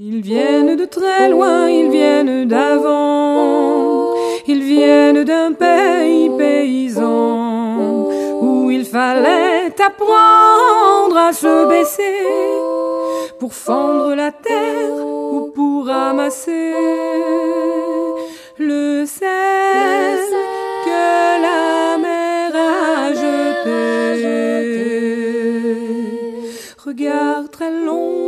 Ils viennent de très loin, ils viennent d'avant, ils viennent d'un pays paysan où il fallait apprendre à se baisser pour fendre la terre ou pour ramasser le sel que la mer a jeté. Regard très long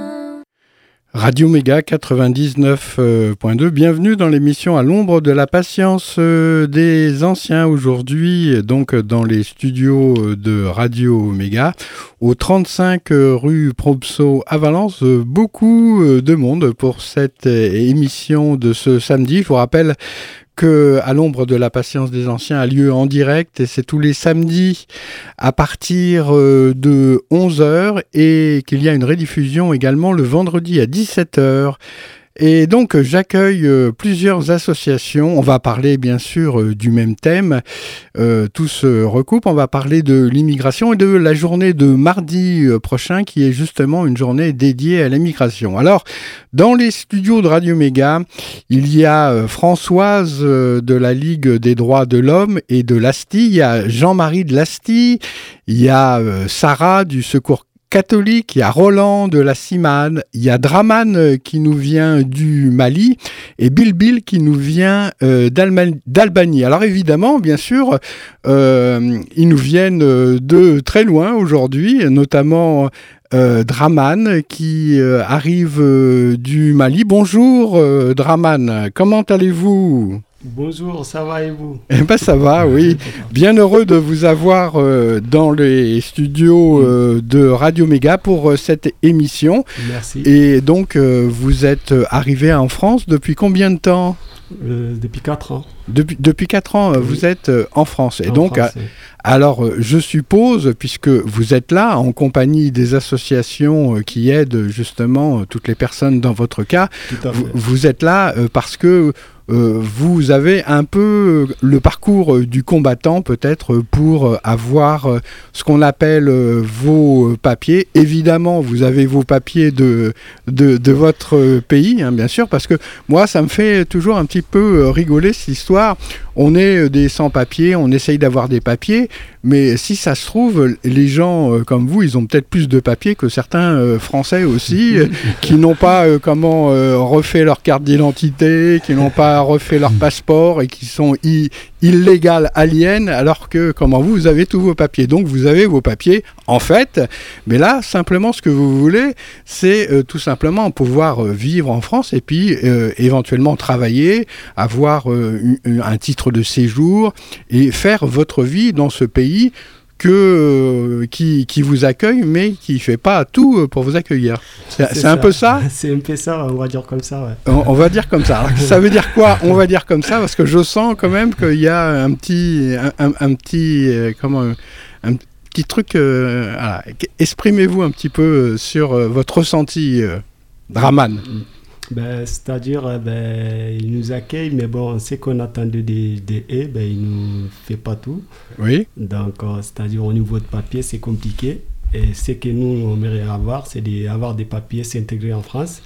Radio Méga 99.2, bienvenue dans l'émission à l'ombre de la patience euh, des anciens aujourd'hui, donc dans les studios de Radio Méga, au 35 rue Probso à Valence. Beaucoup de monde pour cette émission de ce samedi. Je vous rappelle que à l'ombre de la patience des anciens a lieu en direct et c'est tous les samedis à partir euh, de 11h et qu'il y a une rediffusion également le vendredi à 17h. Et donc j'accueille euh, plusieurs associations. On va parler bien sûr euh, du même thème. Euh, tout se recoupe. On va parler de l'immigration et de la journée de mardi euh, prochain qui est justement une journée dédiée à l'immigration. Alors dans les studios de Radio Méga, il y a Françoise de la Ligue des droits de l'homme et de l'ASTI. Il y a Jean-Marie de l'ASTI. Il y a Sarah du Secours catholique, il y a Roland de la Cimane, il y a Draman euh, qui nous vient du Mali et Bill qui nous vient euh, d'Albanie. Alors évidemment, bien sûr, euh, ils nous viennent de très loin aujourd'hui, notamment Draman qui arrive du Mali. Bonjour Draman, comment allez-vous? Bonjour, ça va et vous? Eh ben ça va, oui. Bien heureux de vous avoir euh, dans les studios euh, de Radio Méga pour euh, cette émission. Merci. Et donc, vous êtes arrivé en France depuis combien de temps? Depuis 4 ans. depuis, depuis 4 ans, Oui. vous êtes en France. Et en donc, France, oui. alors, je suppose, puisque vous êtes là en compagnie des associations qui aident justement toutes les personnes dans votre cas, vous, êtes là parce que vous avez un peu euh, le parcours euh, du combattant peut-être euh, pour euh, avoir euh, ce qu'on appelle euh, vos euh, papiers. Évidemment, vous avez vos papiers de, de, votre euh, pays, hein, bien sûr, parce que moi, ça me fait toujours un petit peu euh, rigoler cette histoire. On est euh, des sans-papiers, on essaye d'avoir des papiers, mais si ça se trouve, les gens euh, comme vous, ils ont peut-être plus de papiers que certains euh, Français aussi, qui n'ont pas euh, comment refait leur carte d'identité, qui n'ont pas refait leur passeport et qui sont i- illégales aliens, alors que comment vous, vous avez tous vos papiers. Donc vous avez vos papiers en fait, mais là simplement ce que vous voulez, c'est euh, tout simplement pouvoir euh, vivre en France et puis euh, éventuellement travailler, avoir euh, un titre de séjour et faire votre vie dans ce pays que, euh, qui, qui vous accueille, mais qui ne fait pas tout euh, pour vous accueillir. C'est un peu ça C'est un peu ça, on va dire comme ça, ouais. on, on va dire comme ça. Alors, ça veut dire quoi On va dire comme ça? Parce que je sens quand même qu'il y a un petit, un, un- un petit, euh, comment, un petit truc. euh. Exprimez-vous un petit peu sur votre ressenti, euh, Draman. Ben, C'est-à-dire, euh, ben, il nous accueille, mais bon, on sait qu'on attendait des, des haies, ben, il nous fait pas tout. Oui. Donc, euh, c'est-à-dire, au niveau de papier, c'est compliqué. Et ce que nous, on aimerait avoir, c'est d'avoir des papiers, s'intégrer en France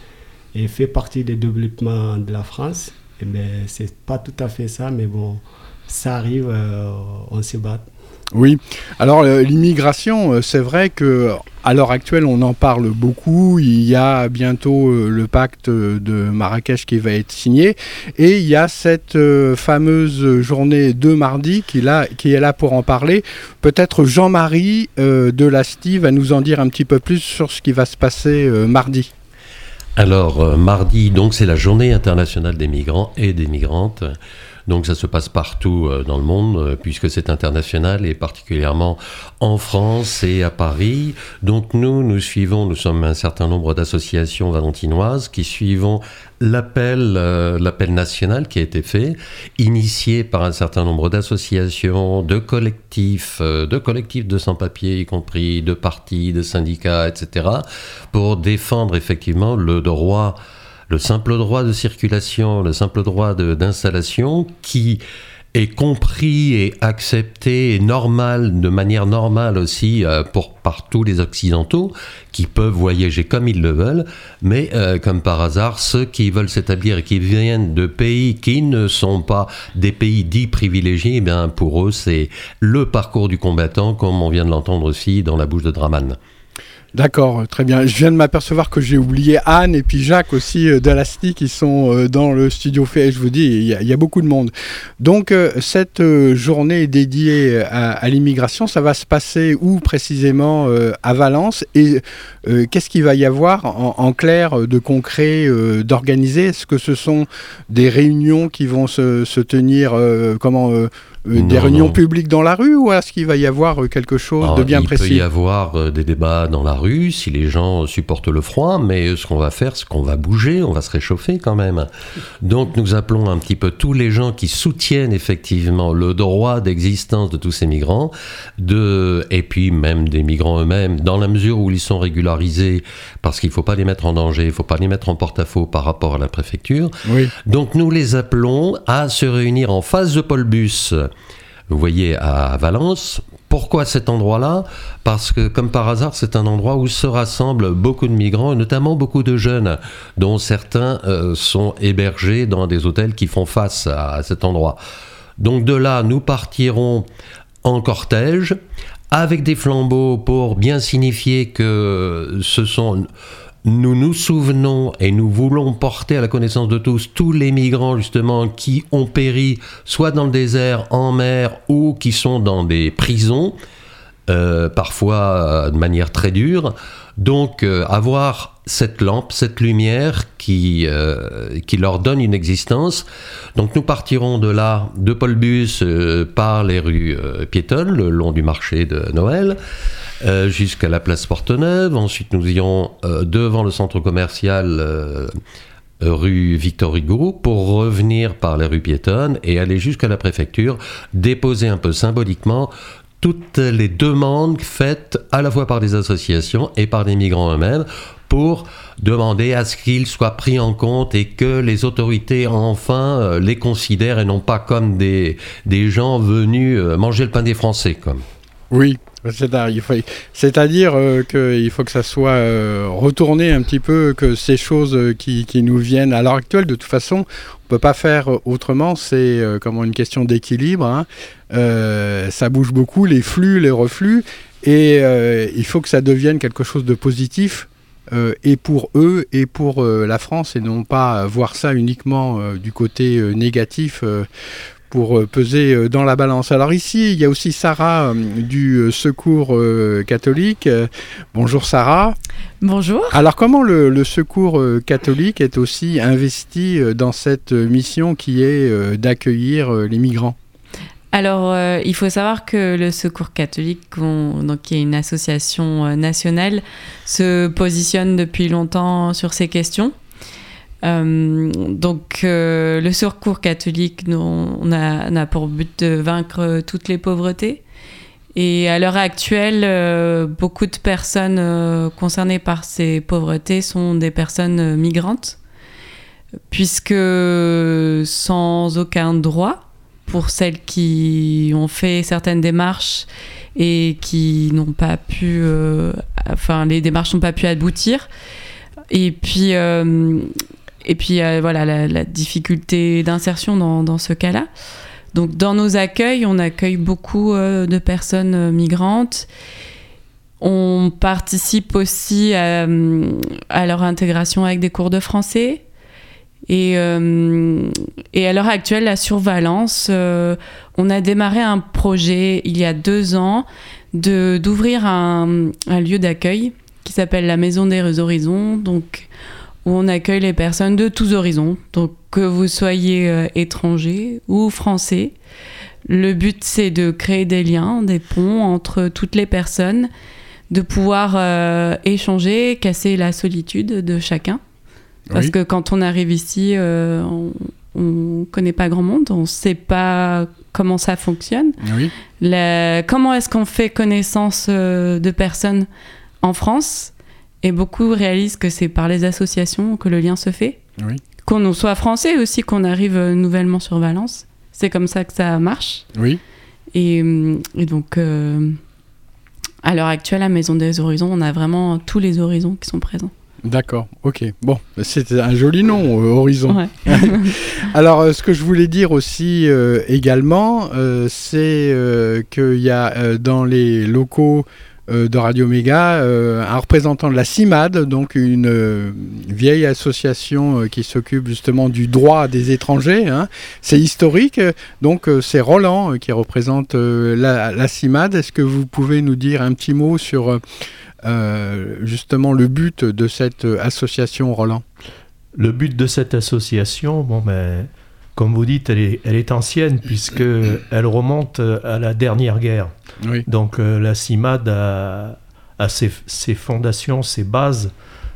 et faire partie des développements de la France. Et ben, c'est pas tout à fait ça, mais bon, ça arrive, euh, on se bat. Oui, alors l'immigration, c'est vrai que à l'heure actuelle, on en parle beaucoup. Il y a bientôt le pacte de Marrakech qui va être signé. Et il y a cette fameuse journée de mardi qui, est là pour en parler. Peut-être Jean-Marie de Lastie va nous en dire un petit peu plus sur ce qui va se passer mardi. Alors, euh, mardi, donc, c'est la journée internationale des migrants et des migrantes. Donc ça se passe partout euh, dans le monde, euh, puisque c'est international, et particulièrement en France et à Paris. Donc nous, nous suivons, nous sommes un certain nombre d'associations valentinoises qui suivons l'appel euh, l'appel national qui a été fait, initié par un certain nombre d'associations, de collectifs, de collectifs de sans-papiers, y compris de partis, de syndicats, etc., pour défendre effectivement le droit le simple droit de circulation, le simple droit d'installation qui est compris et accepté et normal, de manière normale aussi euh, pour, par tous les Occidentaux qui peuvent voyager comme ils le veulent, mais euh, comme par hasard, ceux qui veulent s'établir et qui viennent de pays qui ne sont pas des pays dits privilégiés, eh pour eux c'est le parcours du combattant, comme on vient de l'entendre aussi dans la bouche de Draman. D'accord, très bien. Je viens de m'apercevoir que j'ai oublié Anne et puis Jacques aussi euh, qui sont euh, dans le studio fait. Je vous dis, il y, a, beaucoup de monde. Donc euh, cette journée dédiée à, l'immigration, ça va se passer où précisément à Valence? Et qu'est-ce qu'il va y avoir en, clair de concret d'organiser Est-ce que ce sont des réunions qui vont se, se tenir comment euh, des réunions publiques dans la rue ou est-ce qu'il va y avoir euh, quelque chose de bien précis Il peut y avoir euh, des débats dans la rue si les gens supportent le froid, mais ce qu'on va faire, c'est qu'on va bouger, on va se réchauffer quand même. Donc nous appelons un petit peu tous les gens qui soutiennent effectivement le droit d'existence de tous ces migrants, de, et puis même des migrants eux-mêmes, dans la mesure où ils sont régularisés, parce qu'il ne faut pas les mettre en danger, il ne faut pas les mettre en porte-à-faux par rapport à la préfecture. Oui. Donc nous les appelons à se réunir en face de Paul Bus vous voyez, à Valence. Pourquoi cet endroit-là? Parce que, comme par hasard, c'est un endroit où se rassemblent beaucoup de migrants, et notamment beaucoup de jeunes, dont certains euh, sont hébergés dans des hôtels qui font face à, cet endroit. Donc de là, nous partirons en cortège, avec des flambeaux pour bien signifier que ce sont nous nous souvenons et nous voulons porter à la connaissance de tous tous les migrants justement qui ont péri soit dans le désert, en mer ou qui sont dans des prisons, euh, parfois euh, de manière très dure. Donc euh, avoir cette lampe, cette lumière qui, qui leur donne une existence. Donc nous partirons de là, de Paul Bus, par les rues piétonnes, le long du marché de Noël. Euh, jusqu'à la place Porte-Neuve. Ensuite, nous irons euh, devant le centre commercial euh, rue Victor Hugo pour revenir par les rues piétonnes et aller jusqu'à la préfecture, déposer un peu symboliquement toutes les demandes faites à la fois par des associations et par des migrants eux-mêmes pour demander à ce qu'ils soient pris en compte et que les autorités enfin les considèrent et non pas comme des, des gens venus manger le pain des Français. Comme. Oui, c'est-à-dire euh, qu'il faut que ça soit euh, retourné un petit peu, que ces choses euh, qui, nous viennent à l'heure actuelle, de toute façon, on ne peut pas faire autrement, c'est comme une question d'équilibre. Hein. ça bouge beaucoup, les flux, les reflux, et il faut que ça devienne quelque chose de positif. et pour eux et pour la France et non pas voir ça uniquement du côté négatif pour euh, peser euh, dans la balance. Alors ici, il y a aussi Sarah euh, du Secours catholique. Bonjour Sarah. Bonjour. Alors comment le, Secours catholique est aussi investi dans cette mission qui est d'accueillir les migrants? Alors, il faut savoir que le Secours catholique, donc, qui est une association nationale, se positionne depuis longtemps sur ces questions. Euh, donc euh, le secours catholique, on a, pour but de vaincre toutes les pauvretés. Et à l'heure actuelle, euh, beaucoup de personnes concernées par ces pauvretés sont des personnes migrantes, puisque sans aucun droit, pour celles qui ont fait certaines démarches et qui n'ont pas pu, enfin les démarches n'ont pas pu aboutir. Et puis et puis voilà la, difficulté d'insertion dans, ce cas-là. Donc dans nos accueils, on accueille beaucoup de personnes migrantes. On participe aussi à, leur intégration avec des cours de français. Et, à l'heure actuelle, la survalence, on a démarré un projet il y a deux ans d'ouvrir un, un, lieu d'accueil qui s'appelle la Maison des Horizons, donc où on accueille les personnes de tous horizons, donc que vous soyez euh, étranger ou français. Le but c'est de créer des liens, des ponts entre toutes les personnes, de pouvoir euh, échanger, casser la solitude de chacun. Parce que quand on arrive ici, euh, on ne connaît pas grand monde, on ne sait pas comment ça fonctionne. Oui. comment est-ce qu'on fait connaissance de personnes en France, et beaucoup réalisent que c'est par les associations que le lien se fait. Qu'on soit français aussi, qu'on arrive nouvellement sur Valence. C'est comme ça que ça marche. Oui. Et, euh, donc, euh, à l'heure actuelle, à Maison des Horizons, on a vraiment tous les horizons qui sont présents. D'accord, ok. Bon, c'est un joli nom, euh, Horizon. Alors, ce que je voulais dire aussi également, c'est qu'il y a dans les locaux euh, de Radio Méga, euh, un représentant de la CIMAD, donc une euh, vieille association qui s'occupe justement du droit des étrangers. Hein. C'est historique, donc c'est Roland qui représente la, la, CIMAD. Est-ce que vous pouvez nous dire un petit mot sur justement le but de cette association, Roland? Le but de cette association, bon ben comme vous dites, elle est, elle est ancienne puisqu'elle remonte à la dernière guerre. Donc euh, la CIMAD a, ses, fondations, ses bases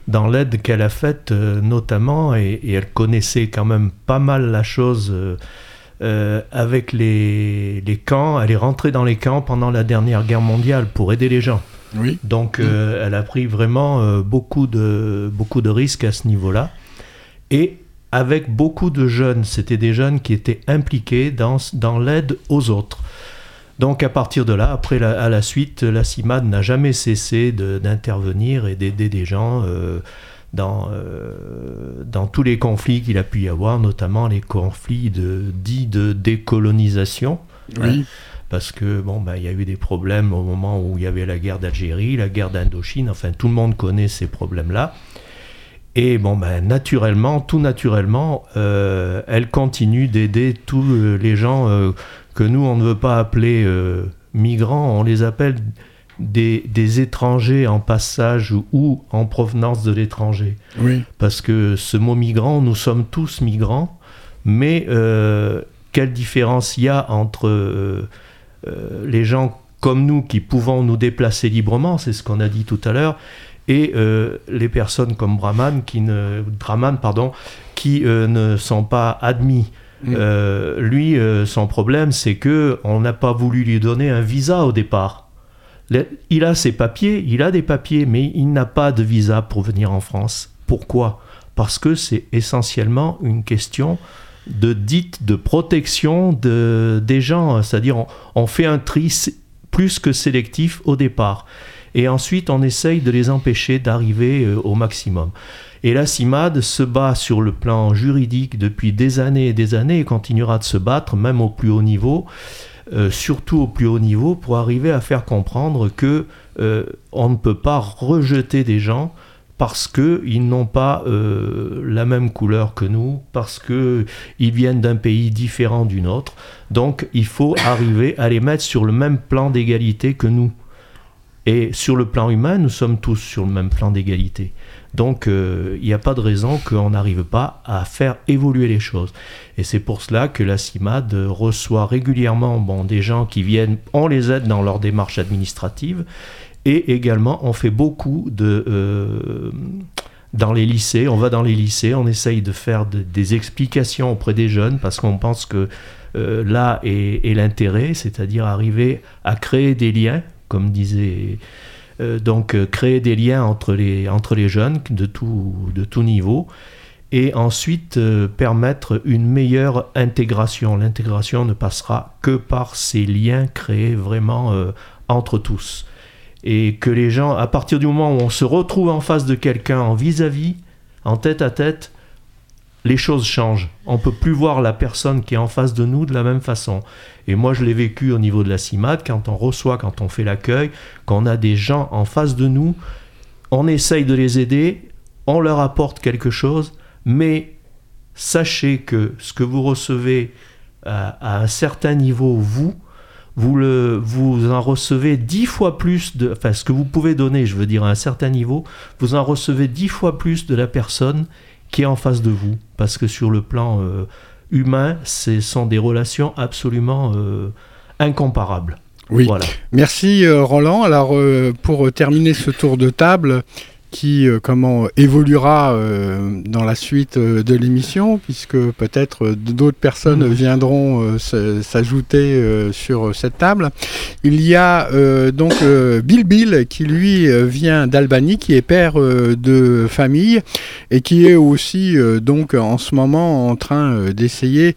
dans l'aide qu'elle a faite euh, notamment, et, elle connaissait quand même pas mal la chose euh, avec les, les, camps. Elle est rentrée dans les camps pendant la dernière guerre mondiale pour aider les gens. Oui. Donc elle a pris vraiment beaucoup, de, beaucoup de risques à ce niveau-là. Et avec beaucoup de jeunes. C'était des jeunes qui étaient impliqués dans, dans l'aide aux autres. Donc à partir de là, après à la suite, la CIMAD n'a jamais cessé d'intervenir et d'aider des gens euh, dans, euh, dans tous les conflits qu'il a pu y avoir, notamment les conflits de, dits de décolonisation. Oui. parce que bon, bah, il y a eu des problèmes au moment où il y avait la guerre d'Algérie, la guerre d'Indochine, enfin tout le monde connaît ces problèmes-là. Et bon, ben, naturellement, tout naturellement, euh, elle continue d'aider tous euh, les gens euh, que nous, on ne veut pas appeler migrants, on les appelle des, des, étrangers en passage ou en provenance de l'étranger. Oui. Parce que ce mot migrant, nous sommes tous migrants, mais quelle différence il y a entre les gens comme nous qui pouvons nous déplacer librement, c'est ce qu'on a dit tout à l'heure, et euh, les personnes comme Brahman qui ne, Brahman, pardon, qui euh, ne sont pas admis. Mm. Euh, lui, son problème, c'est que on n'a pas voulu lui donner un visa au départ. il a ses papiers, il a des papiers, mais il n'a pas de visa pour venir en France. Pourquoi? Parce que c'est essentiellement une question de dite de protection de, des gens. C'est-à-dire, on, on fait un tri plus que sélectif au départ et ensuite on essaye de les empêcher d'arriver euh, au maximum. Et la CIMAD se bat sur le plan juridique depuis des années et des années et continuera de se battre, même au plus haut niveau, euh, surtout au plus haut niveau, pour arriver à faire comprendre que euh, on ne peut pas rejeter des gens parce qu'ils n'ont pas la même couleur que nous, parce qu'ils viennent d'un pays différent du nôtre. Donc il faut arriver à les mettre sur le même plan d'égalité que nous. Et sur le plan humain, nous sommes tous sur le même plan d'égalité. Donc euh, il n'y a pas de raison qu'on n'arrive pas à faire évoluer les choses. Et c'est pour cela que la CIMAD reçoit régulièrement bon, des gens qui viennent, on les aide dans leur démarche administrative. Et également, on fait beaucoup de... Euh, dans les lycées, on va dans les lycées, on essaye de faire des explications auprès des jeunes parce qu'on pense que euh, là est l'intérêt, c'est-à-dire arriver à créer des liens comme disait. Euh, donc euh, créer des liens entre les, entre les jeunes de tout, de tout niveau et ensuite euh, permettre une meilleure intégration. L'intégration ne passera que par ces liens créés vraiment entre tous. Et que les gens, à partir du moment où on se retrouve en face de quelqu'un en vis-à-vis, en tête à tête, les choses changent. On peut plus voir la personne qui est en face de nous de la même façon. Et moi, je l'ai vécu au niveau de la CIMAD, quand on reçoit, quand on fait l'accueil, quand on a des gens en face de nous, on essaye de les aider, on leur apporte quelque chose, mais sachez que ce que vous recevez à, à un certain niveau, vous, vous, vous en recevez dix fois plus de. Enfin, ce que vous pouvez donner, je veux dire, à un certain niveau, vous en recevez dix fois plus de la personne qui est en face de vous. Parce que sur le plan euh, humain, ce sont des relations absolument euh, incomparables. Oui. Voilà. Merci euh, Roland. Alors pour terminer ce tour de table qui euh, comment évoluera euh, dans la suite euh, de l'émission puisque peut-être euh, d'autres personnes Mhm. viendront euh, s'ajouter euh, sur cette table. Il y a euh, donc euh, Bill Bill qui lui euh, vient d'Albanie qui est père euh, de famille et qui est aussi euh, donc en ce moment en train euh, d'essayer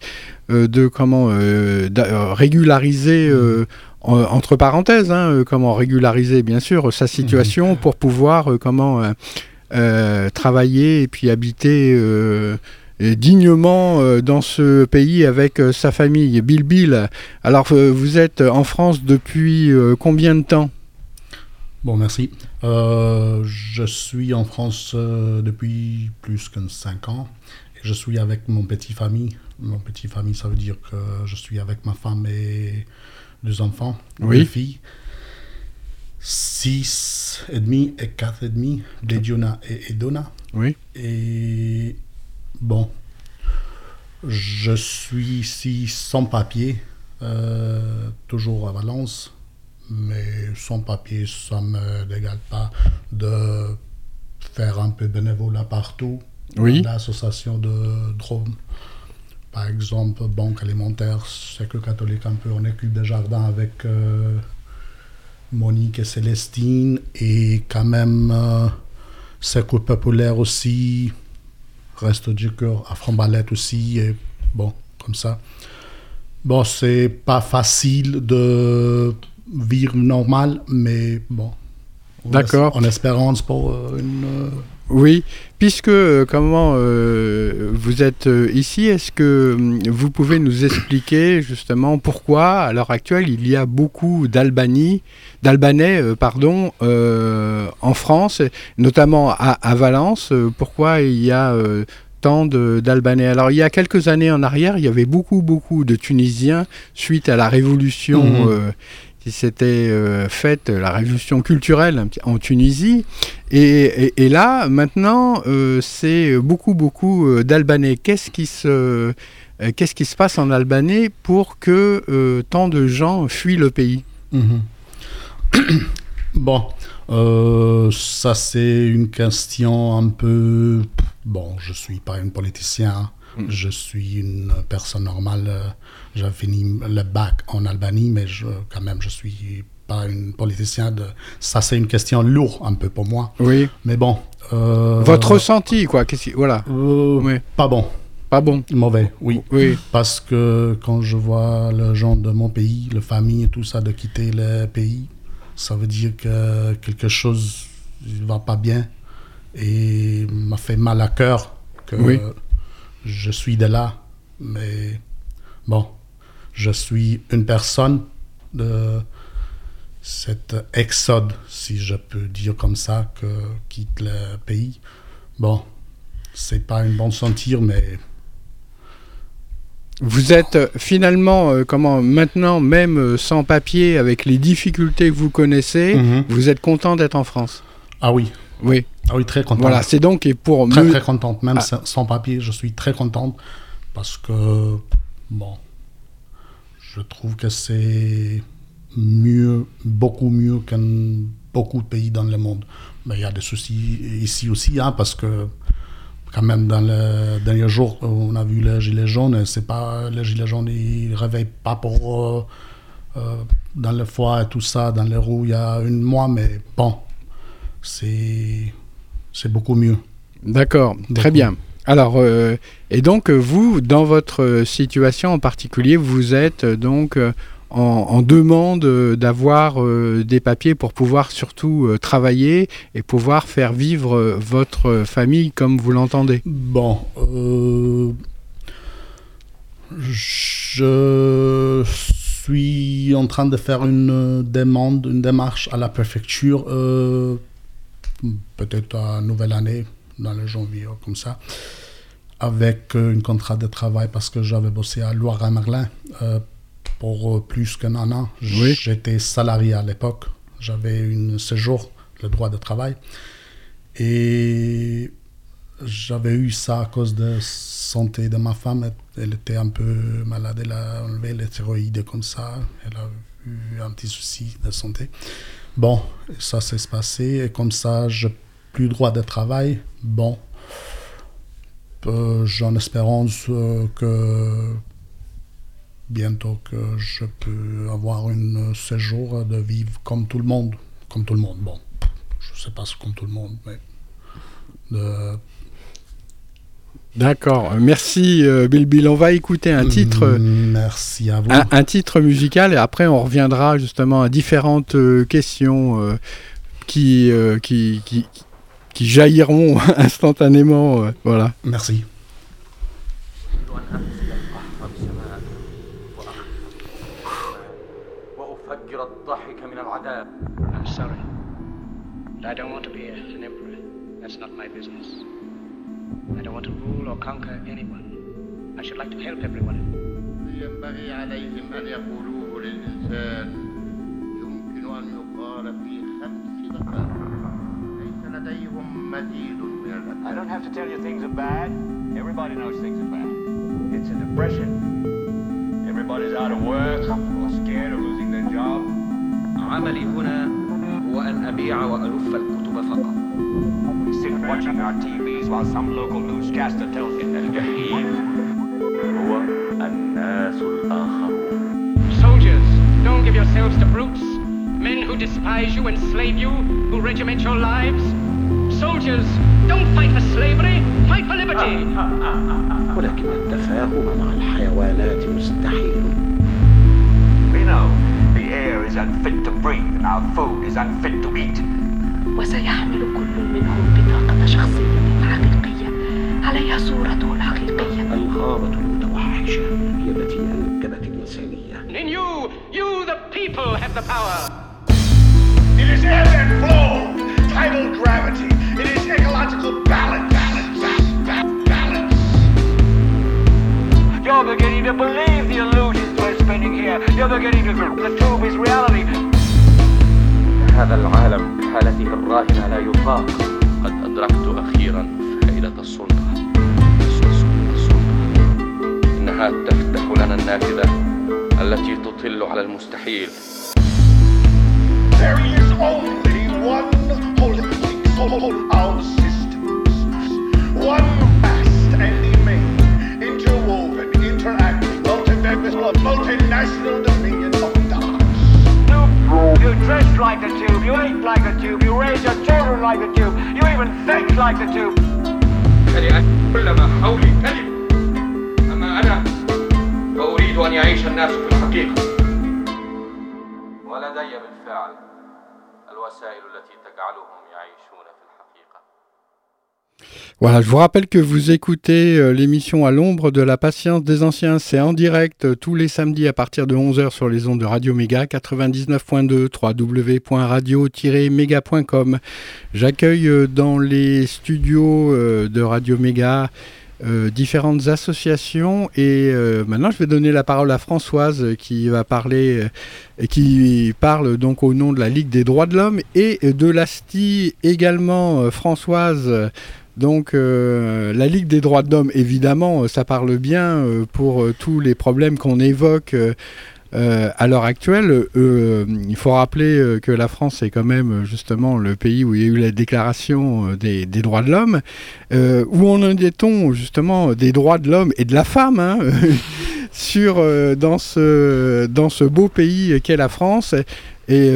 euh, de comment euh, euh, régulariser euh, en- entre parenthèses, hein, euh, comment régulariser bien sûr sa situation pour pouvoir euh, comment euh, euh, travailler et puis habiter euh, dignement euh, dans ce pays avec euh, sa famille. Bill Bill, alors euh, vous êtes en France depuis euh, combien de temps? Bon, merci. Euh, je suis en France euh, depuis plus que 5 ans. Et je suis avec mon petit famille. Mon petit famille, ça veut dire que je suis avec ma femme et deux enfants, Oui. deux filles. 6 et demi et 4 et demi, Dediona et Edona. Oui. Et bon, je suis ici sans papier, euh, toujours à Valence, mais sans papier, ça ne me régale pas de faire un peu bénévolat partout. Oui. L'association de Drôme, par exemple, Banque alimentaire, que catholique un peu, on occupe des jardins avec euh, Monique et Célestine, et quand même, euh, Secours populaire aussi, Reste du cœur, à Frambalette aussi, et bon, comme ça. Bon, c'est pas facile de vivre normal, mais bon. On D'accord. En espérance pour euh, une. Oui, puisque euh, comment euh, vous êtes euh, ici, est-ce que hum, vous pouvez nous expliquer justement pourquoi à l'heure actuelle il y a beaucoup d'Albanie, d'Albanais euh, pardon, euh, en France, notamment à, à Valence, pourquoi il y a tant d'Albanais? Alors il y a quelques années en arrière, il y avait beaucoup beaucoup de Tunisiens suite à la révolution. Mhm. Qui s'était euh, faite, la révolution culturelle en Tunisie. Et, et- et là, maintenant, euh, c'est beaucoup, beaucoup euh, d'Albanais. Qu'est-ce qui, se, euh, qu'est-ce qui se passe en Albanais pour que euh, tant de gens fuient le pays? Mhm. bon, euh, ça c'est une question un peu. Bon, je suis pas un politicien, Mm. je suis une personne normale. J'ai fini le bac en Albanie, mais je, quand même, je suis pas un politicien. De... Ça c'est une question lourde un peu pour moi. Oui. Mais bon. euh, Votre ressenti, quoi. qu'est-ce qui- Voilà. euh, Oui. Pas bon, Pas bon. mauvais, oui. Oui. Parce que quand je vois les gens de mon pays, la famille et tout ça, de quitter le pays, ça veut dire que quelque chose ne va pas bien. Et m'a fait mal à cœur que Oui. je suis de là. Mais bon, je suis une personne de cet exode, si je peux dire comme ça, que quitte le pays. Bon, c'est pas un bon sentir, mais Vous êtes euh, finalement, euh, comment, maintenant, même euh, sans papier, avec les difficultés que vous connaissez, Mhm. vous êtes content d'être en France? Ah oui, Oui. ah oui, très content. Voilà, c'est donc et pour Très me- très contente, même Ah. sans, sans papier, je suis très contente parce que, bon, je trouve que c'est mieux, beaucoup mieux qu'un beaucoup de pays dans le monde. Mais il y a des soucis ici aussi, hein, parce que quand même dans les derniers jours, on a vu les gilets jaunes, c'est pas les gilets jaunes, ils ne réveillent pas pour euh, euh, dans le foie et tout ça, dans les roues il y a une mois, mais bon, c'est c'est beaucoup mieux. D'accord, très bien. Alors, euh, et donc, euh, vous, dans votre euh, situation en particulier, vous êtes donc en, demande d'avoir des papiers pour pouvoir surtout travailler et pouvoir faire vivre votre famille comme vous l'entendez. Bon, je suis en train de faire une demande, une démarche à la préfecture, peut-être à nouvelle année, dans le janvier, comme ça avec euh, un contrat de travail parce que j'avais bossé à Loire-et-Merlin euh, pour euh, plus qu'un an. J'étais salarié à l'époque. J'avais un séjour, le droit de travail. Et j'avais eu ça à cause de santé de ma femme. Elle était un peu malade. Elle a enlevé les thyroïdes comme ça. Elle a eu un petit souci de santé. Bon, ça s'est passé. Et comme ça, je plus droit de travail. Bon, euh, j'en espérance euh, que bientôt que je peux avoir un séjour de vivre comme tout le monde. Comme tout le monde. Bon, je sais pas comme tout le monde, mais. D'accord, merci euh, Bill On va écouter un titre. Merci à vous. Un, titre musical et après on reviendra justement à différentes questions qui, qui, qui, qui jailliront instantanément. Euh, voilà. Merci. I'm sorry. I don't want to be an emperor. That's not my business. I don't want to rule or conquer anyone. I should like to help everyone. ينبغي عليهم أن يقولوه للإنسان يمكن أن يقال في خمس دقائق لديهم مزيد من I don't have to tell you things are bad. Everybody knows things are bad. It's a depression. Everybody's out of work or scared of losing their job. عملي هنا هو أن أبيع وألف الكتب فقط. We sit watching our TVs while some local newscaster tells you الجحيم هو الناس الآخرون. Soldiers, don't give yourselves to brutes. Men who despise you, enslave you, who regiment your lives. Soldiers, don't fight for slavery, fight for liberty. ولكن التفاهم مع الحيوانات مستحيل. We know the air is unfit to breathe and our food is unfit to eat. وسيحمل كل منهم بطاقة شخصية حقيقية عليها صورته الحقيقية. الغابة المتوحشة هي التي أنجبت الإنسانية. In you, you the people have the power. It is ebb and flow, tidal gravity. It is ecological balance. balance, balance, balance. You're beginning to believe the illusions we're spinning here. You're beginning to think the tube is reality. هذا العالم بحالته الراهنة لا يطاق. قد أدركت أخيرا فائدة. السلطة. إنها تفتح لنا النافذة التي تطل على المستحيل. There is only one holy soul, our systems. One vast and immense, interwoven, interacting, multidimensional, multinational dominion of dance. You dress like a tube, you eat like a tube, you raise your children like a tube, you even think like a tube. كل ما حولي كذب أما أنا فأريد أن يعيش الناس في الحقيقة ولدي بالفعل Voilà, je vous rappelle que vous écoutez euh, l'émission à l'ombre de la patience des anciens. C'est en direct euh, tous les samedis à partir de 11h sur les ondes de Radio Méga 99.2 www.radio-méga.com. J'accueille euh, dans les studios de Radio Méga différentes associations et maintenant je vais donner la parole à Françoise qui va parler et qui parle donc au nom de la Ligue des droits de l'homme et de l'ASTI également Françoise donc la Ligue des droits de l'homme, évidemment, ça parle bien pour tous les problèmes qu'on évoque euh, à l'heure actuelle, euh, il faut rappeler euh, que la France est quand même justement le pays où il y a eu la déclaration des, droits de l'homme, où en est-on justement des droits de l'homme et de la femme hein, sur, dans, ce, dans ce beau pays qu'est la France et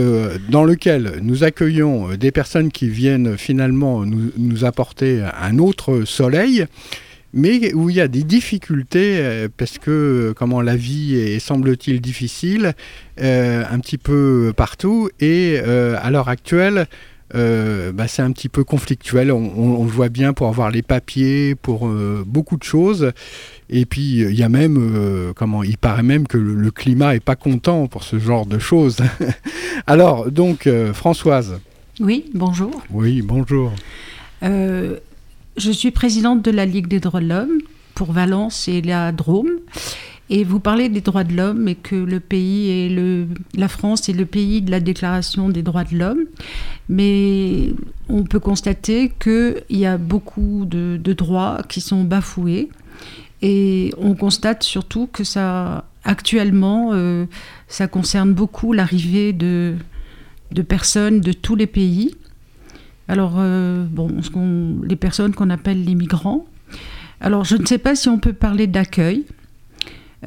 dans lequel nous accueillons des personnes qui viennent finalement nous, nous apporter un autre soleil mais où il y a des difficultés euh, parce que comment la vie est semble-t-il difficile euh, un petit peu partout et euh, à l'heure actuelle bah, c'est un petit peu conflictuel. On, on, le voit bien pour avoir les papiers, pour beaucoup de choses. Et puis il y a même, comment, il paraît même que le, le, climat est pas content pour ce genre de choses. Alors donc Françoise. Oui, bonjour. Oui, bonjour. Euh, je suis présidente de la Ligue des droits de l'homme pour Valence et la Drôme. Et vous parlez des droits de l'homme et que le pays est le, la France est le pays de la Déclaration des droits de l'homme. Mais on peut constater qu'il y a beaucoup de, de, droits qui sont bafoués. Et on constate surtout que ça, actuellement, euh, ça concerne beaucoup l'arrivée de, de personnes de tous les pays alors, euh, bon, les personnes qu'on appelle les migrants. Alors, je ne sais pas si on peut parler d'accueil.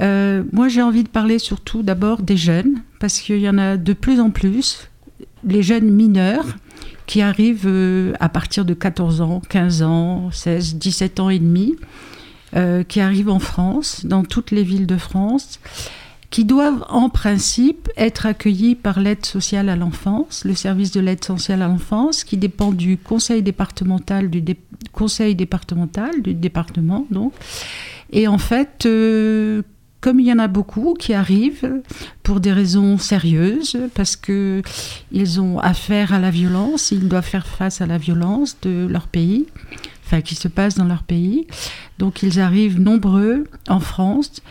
Euh, moi, j'ai envie de parler surtout d'abord des jeunes, parce qu'il y en a de plus en plus, les jeunes mineurs qui arrivent euh, à partir de 14 ans, 15 ans, 16, 17 ans et demi, qui arrivent en France, dans toutes les villes de France qui doivent en principe être accueillis par l'aide sociale à l'enfance, le service de l'aide sociale à l'enfance, qui dépend du conseil départemental du conseil départemental du département donc. Et en fait, euh, comme il y en a beaucoup qui arrivent pour des raisons sérieuses, parce que ils ont affaire à la violence, ils doivent faire face à la violence de leur pays, enfin qui se passe dans leur pays. Donc ils arrivent nombreux en France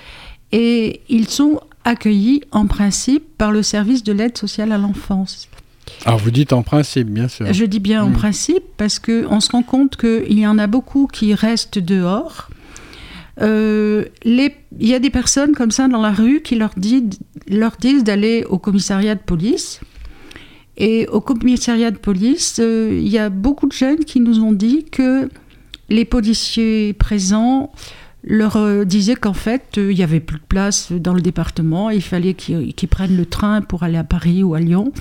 et ils sont accueillis en principe par le service de l'aide sociale à l'enfance. Alors vous dites en principe, bien sûr. Je dis bien en hmm. principe parce qu'on se rend compte qu'il y en a beaucoup qui restent dehors. Euh, il y a des personnes comme ça dans la rue qui leur, disent d'aller au commissariat de police. Et au commissariat de police, euh, il y a beaucoup de jeunes qui nous ont dit que les policiers présents leur euh, disait qu'en fait, il n'y avait plus de place dans le département, il fallait qu'ils prennent le train pour aller à Paris ou à Lyon,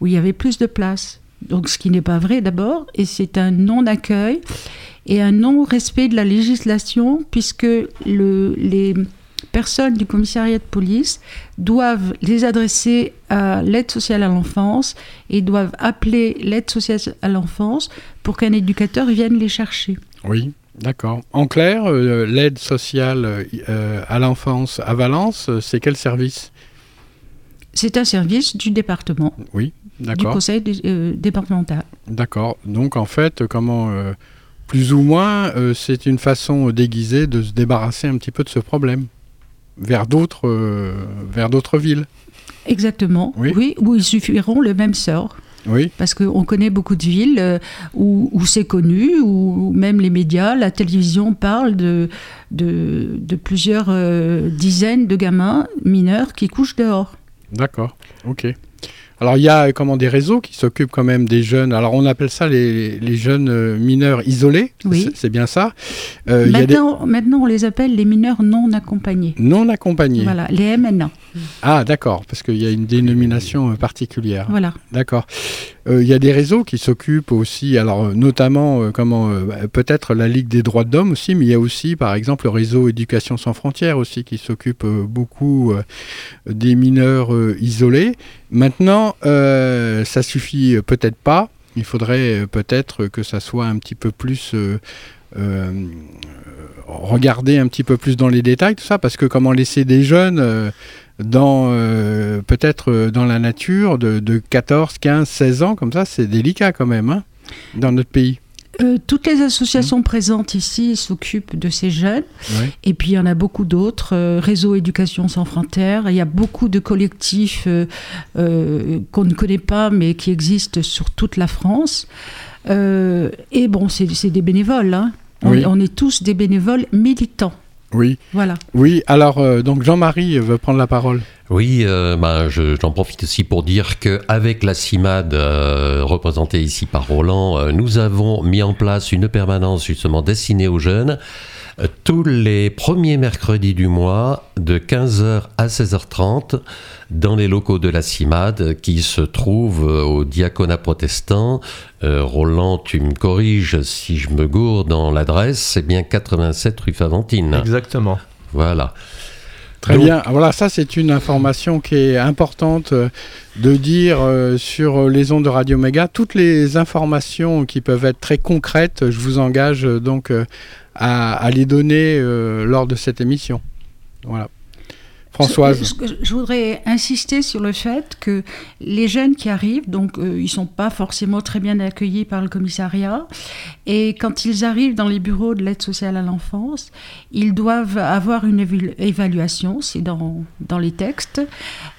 où il y avait plus de place. Donc ce qui n'est pas vrai d'abord, et c'est un non-accueil et un non-respect de la législation, puisque le, les personnes du commissariat de police doivent les adresser à l'aide sociale à l'enfance et doivent appeler l'aide sociale à l'enfance pour qu'un éducateur vienne les chercher. Oui, D'accord. En clair, euh, l'aide sociale euh, à l'enfance à Valence, euh, c'est quel service? C'est un service du département. Oui. Du conseil départemental. D'accord. Donc en fait, comment, plus ou moins, c'est une façon déguisée de se débarrasser un petit peu de ce problème vers d'autres, vers d'autres villes. Exactement. Oui. oui, où ils suffiront le même sort. Oui. Parce qu'on connaît beaucoup de villes euh, où, c'est connu, où même les médias, la télévision parlent de, de, plusieurs euh, dizaines de gamins mineurs qui couchent dehors. D'accord, ok. Alors il y a comment des réseaux qui s'occupent quand même des jeunes. Alors on appelle ça les, les jeunes euh, mineurs isolés. Oui. C'est bien ça. maintenant, maintenant, on les appelle les mineurs non accompagnés. Non accompagnés. Voilà, les MNA. Ah, d'accord, parce qu'il y a une dénomination euh, particulière. Voilà. D'accord. Euh, il y a des réseaux qui s'occupent aussi, alors euh, notamment, comment, bah, peut-être la Ligue des droits de l'homme aussi, mais il y a aussi, par exemple, le réseau Éducation sans frontières aussi, qui s'occupe beaucoup des mineurs isolés. Maintenant, ça suffit peut-être pas. Il faudrait peut-être que ça soit un petit peu plus regarder un petit peu plus dans les détails, tout ça, parce que comment laisser des jeunes dans euh, peut-être euh, dans la nature de, 14, 15, 16 ans, comme ça, c'est délicat quand même, hein, dans notre pays. Euh, toutes les associations mmh. présentes ici s'occupent de ces jeunes. Et puis il y en a beaucoup d'autres. Réseau Éducation sans frontières. Il y a beaucoup de collectifs qu'on ne connaît pas, mais qui existent sur toute la France. et bon, c'est des bénévoles. Hein. on est tous des bénévoles militants. Oui. Voilà. Oui, alors euh, donc Jean-Marie veut prendre la parole. Oui, euh, bah, j'en profite aussi pour dire qu'avec la CIMAD, euh, représentée ici par Roland, nous avons mis en place une permanence justement destinée aux jeunes tous les premiers mercredis du mois, de 15h à 16h30, dans les locaux de la CIMAD, qui se trouvent au diaconat protestant. Euh, Roland, tu me corriges si je me gourde dans l'adresse, c'est bien 87 rue Faventine. Exactement. Voilà. Très bien. Voilà, ça c'est une information qui est importante euh, de dire euh, sur les ondes de Radio Méga. Toutes les informations qui peuvent être très concrètes, je vous engage euh, donc à, les donner lors de cette émission. Voilà. Françoise. Je, voudrais insister sur le fait que les jeunes qui arrivent, donc euh, ils ne sont pas forcément très bien accueillis par le commissariat, et quand ils arrivent dans les bureaux de l'aide sociale à l'enfance, ils doivent avoir une évaluation, c'est dans, dans les textes,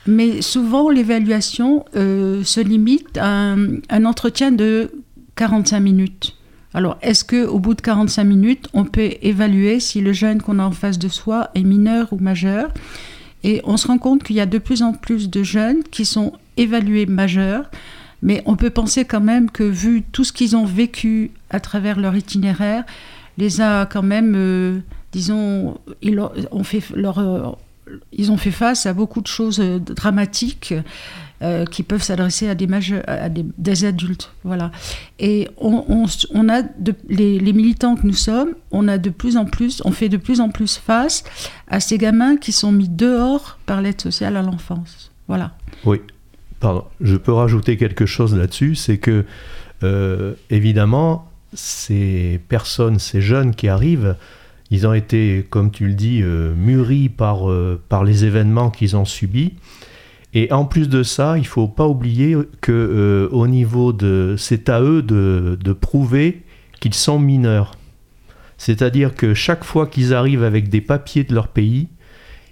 mais souvent l'évaluation euh, se limite à un entretien de 45 minutes. Alors, est-ce qu'au bout de 45 minutes, on peut évaluer si le jeune qu'on a en face de soi est mineur ou majeur? Et on se rend compte qu'il y a de plus en plus de jeunes qui sont évalués majeurs, mais on peut penser quand même que vu tout ce qu'ils ont vécu à travers leur itinéraire, les quand disons, ils ont, fait leur, ils ont fait face à beaucoup de choses euh, dramatiques euh, qui peuvent s'adresser à des adultes, voilà. Et on, a les, militants que nous sommes, on a de plus en plus, on fait de plus en plus face à ces gamins qui sont mis dehors par l'aide sociale à l'enfance, voilà. Oui, pardon, je peux rajouter quelque chose là-dessus, c'est que euh, évidemment ces personnes, ces jeunes qui arrivent, ils ont été, comme tu le dis, euh, mûris par les événements qu'ils ont subis. Et en plus de ça, il faut pas oublier que euh, au niveau de, c'est à eux de, de prouver qu'ils sont mineurs. C'est-à-dire que chaque fois qu'ils arrivent avec des papiers de leur pays,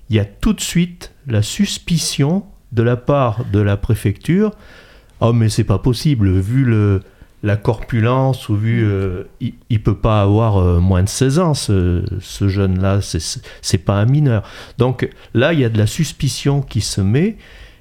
il y a tout de suite la suspicion de la part de la préfecture. Oh mais c'est pas possible vu le, la corpulence ou vu euh, il, ne peut pas avoir euh, moins de 16 ans ce, ce jeune là c'est pas un mineur donc là il y a de la suspicion qui se met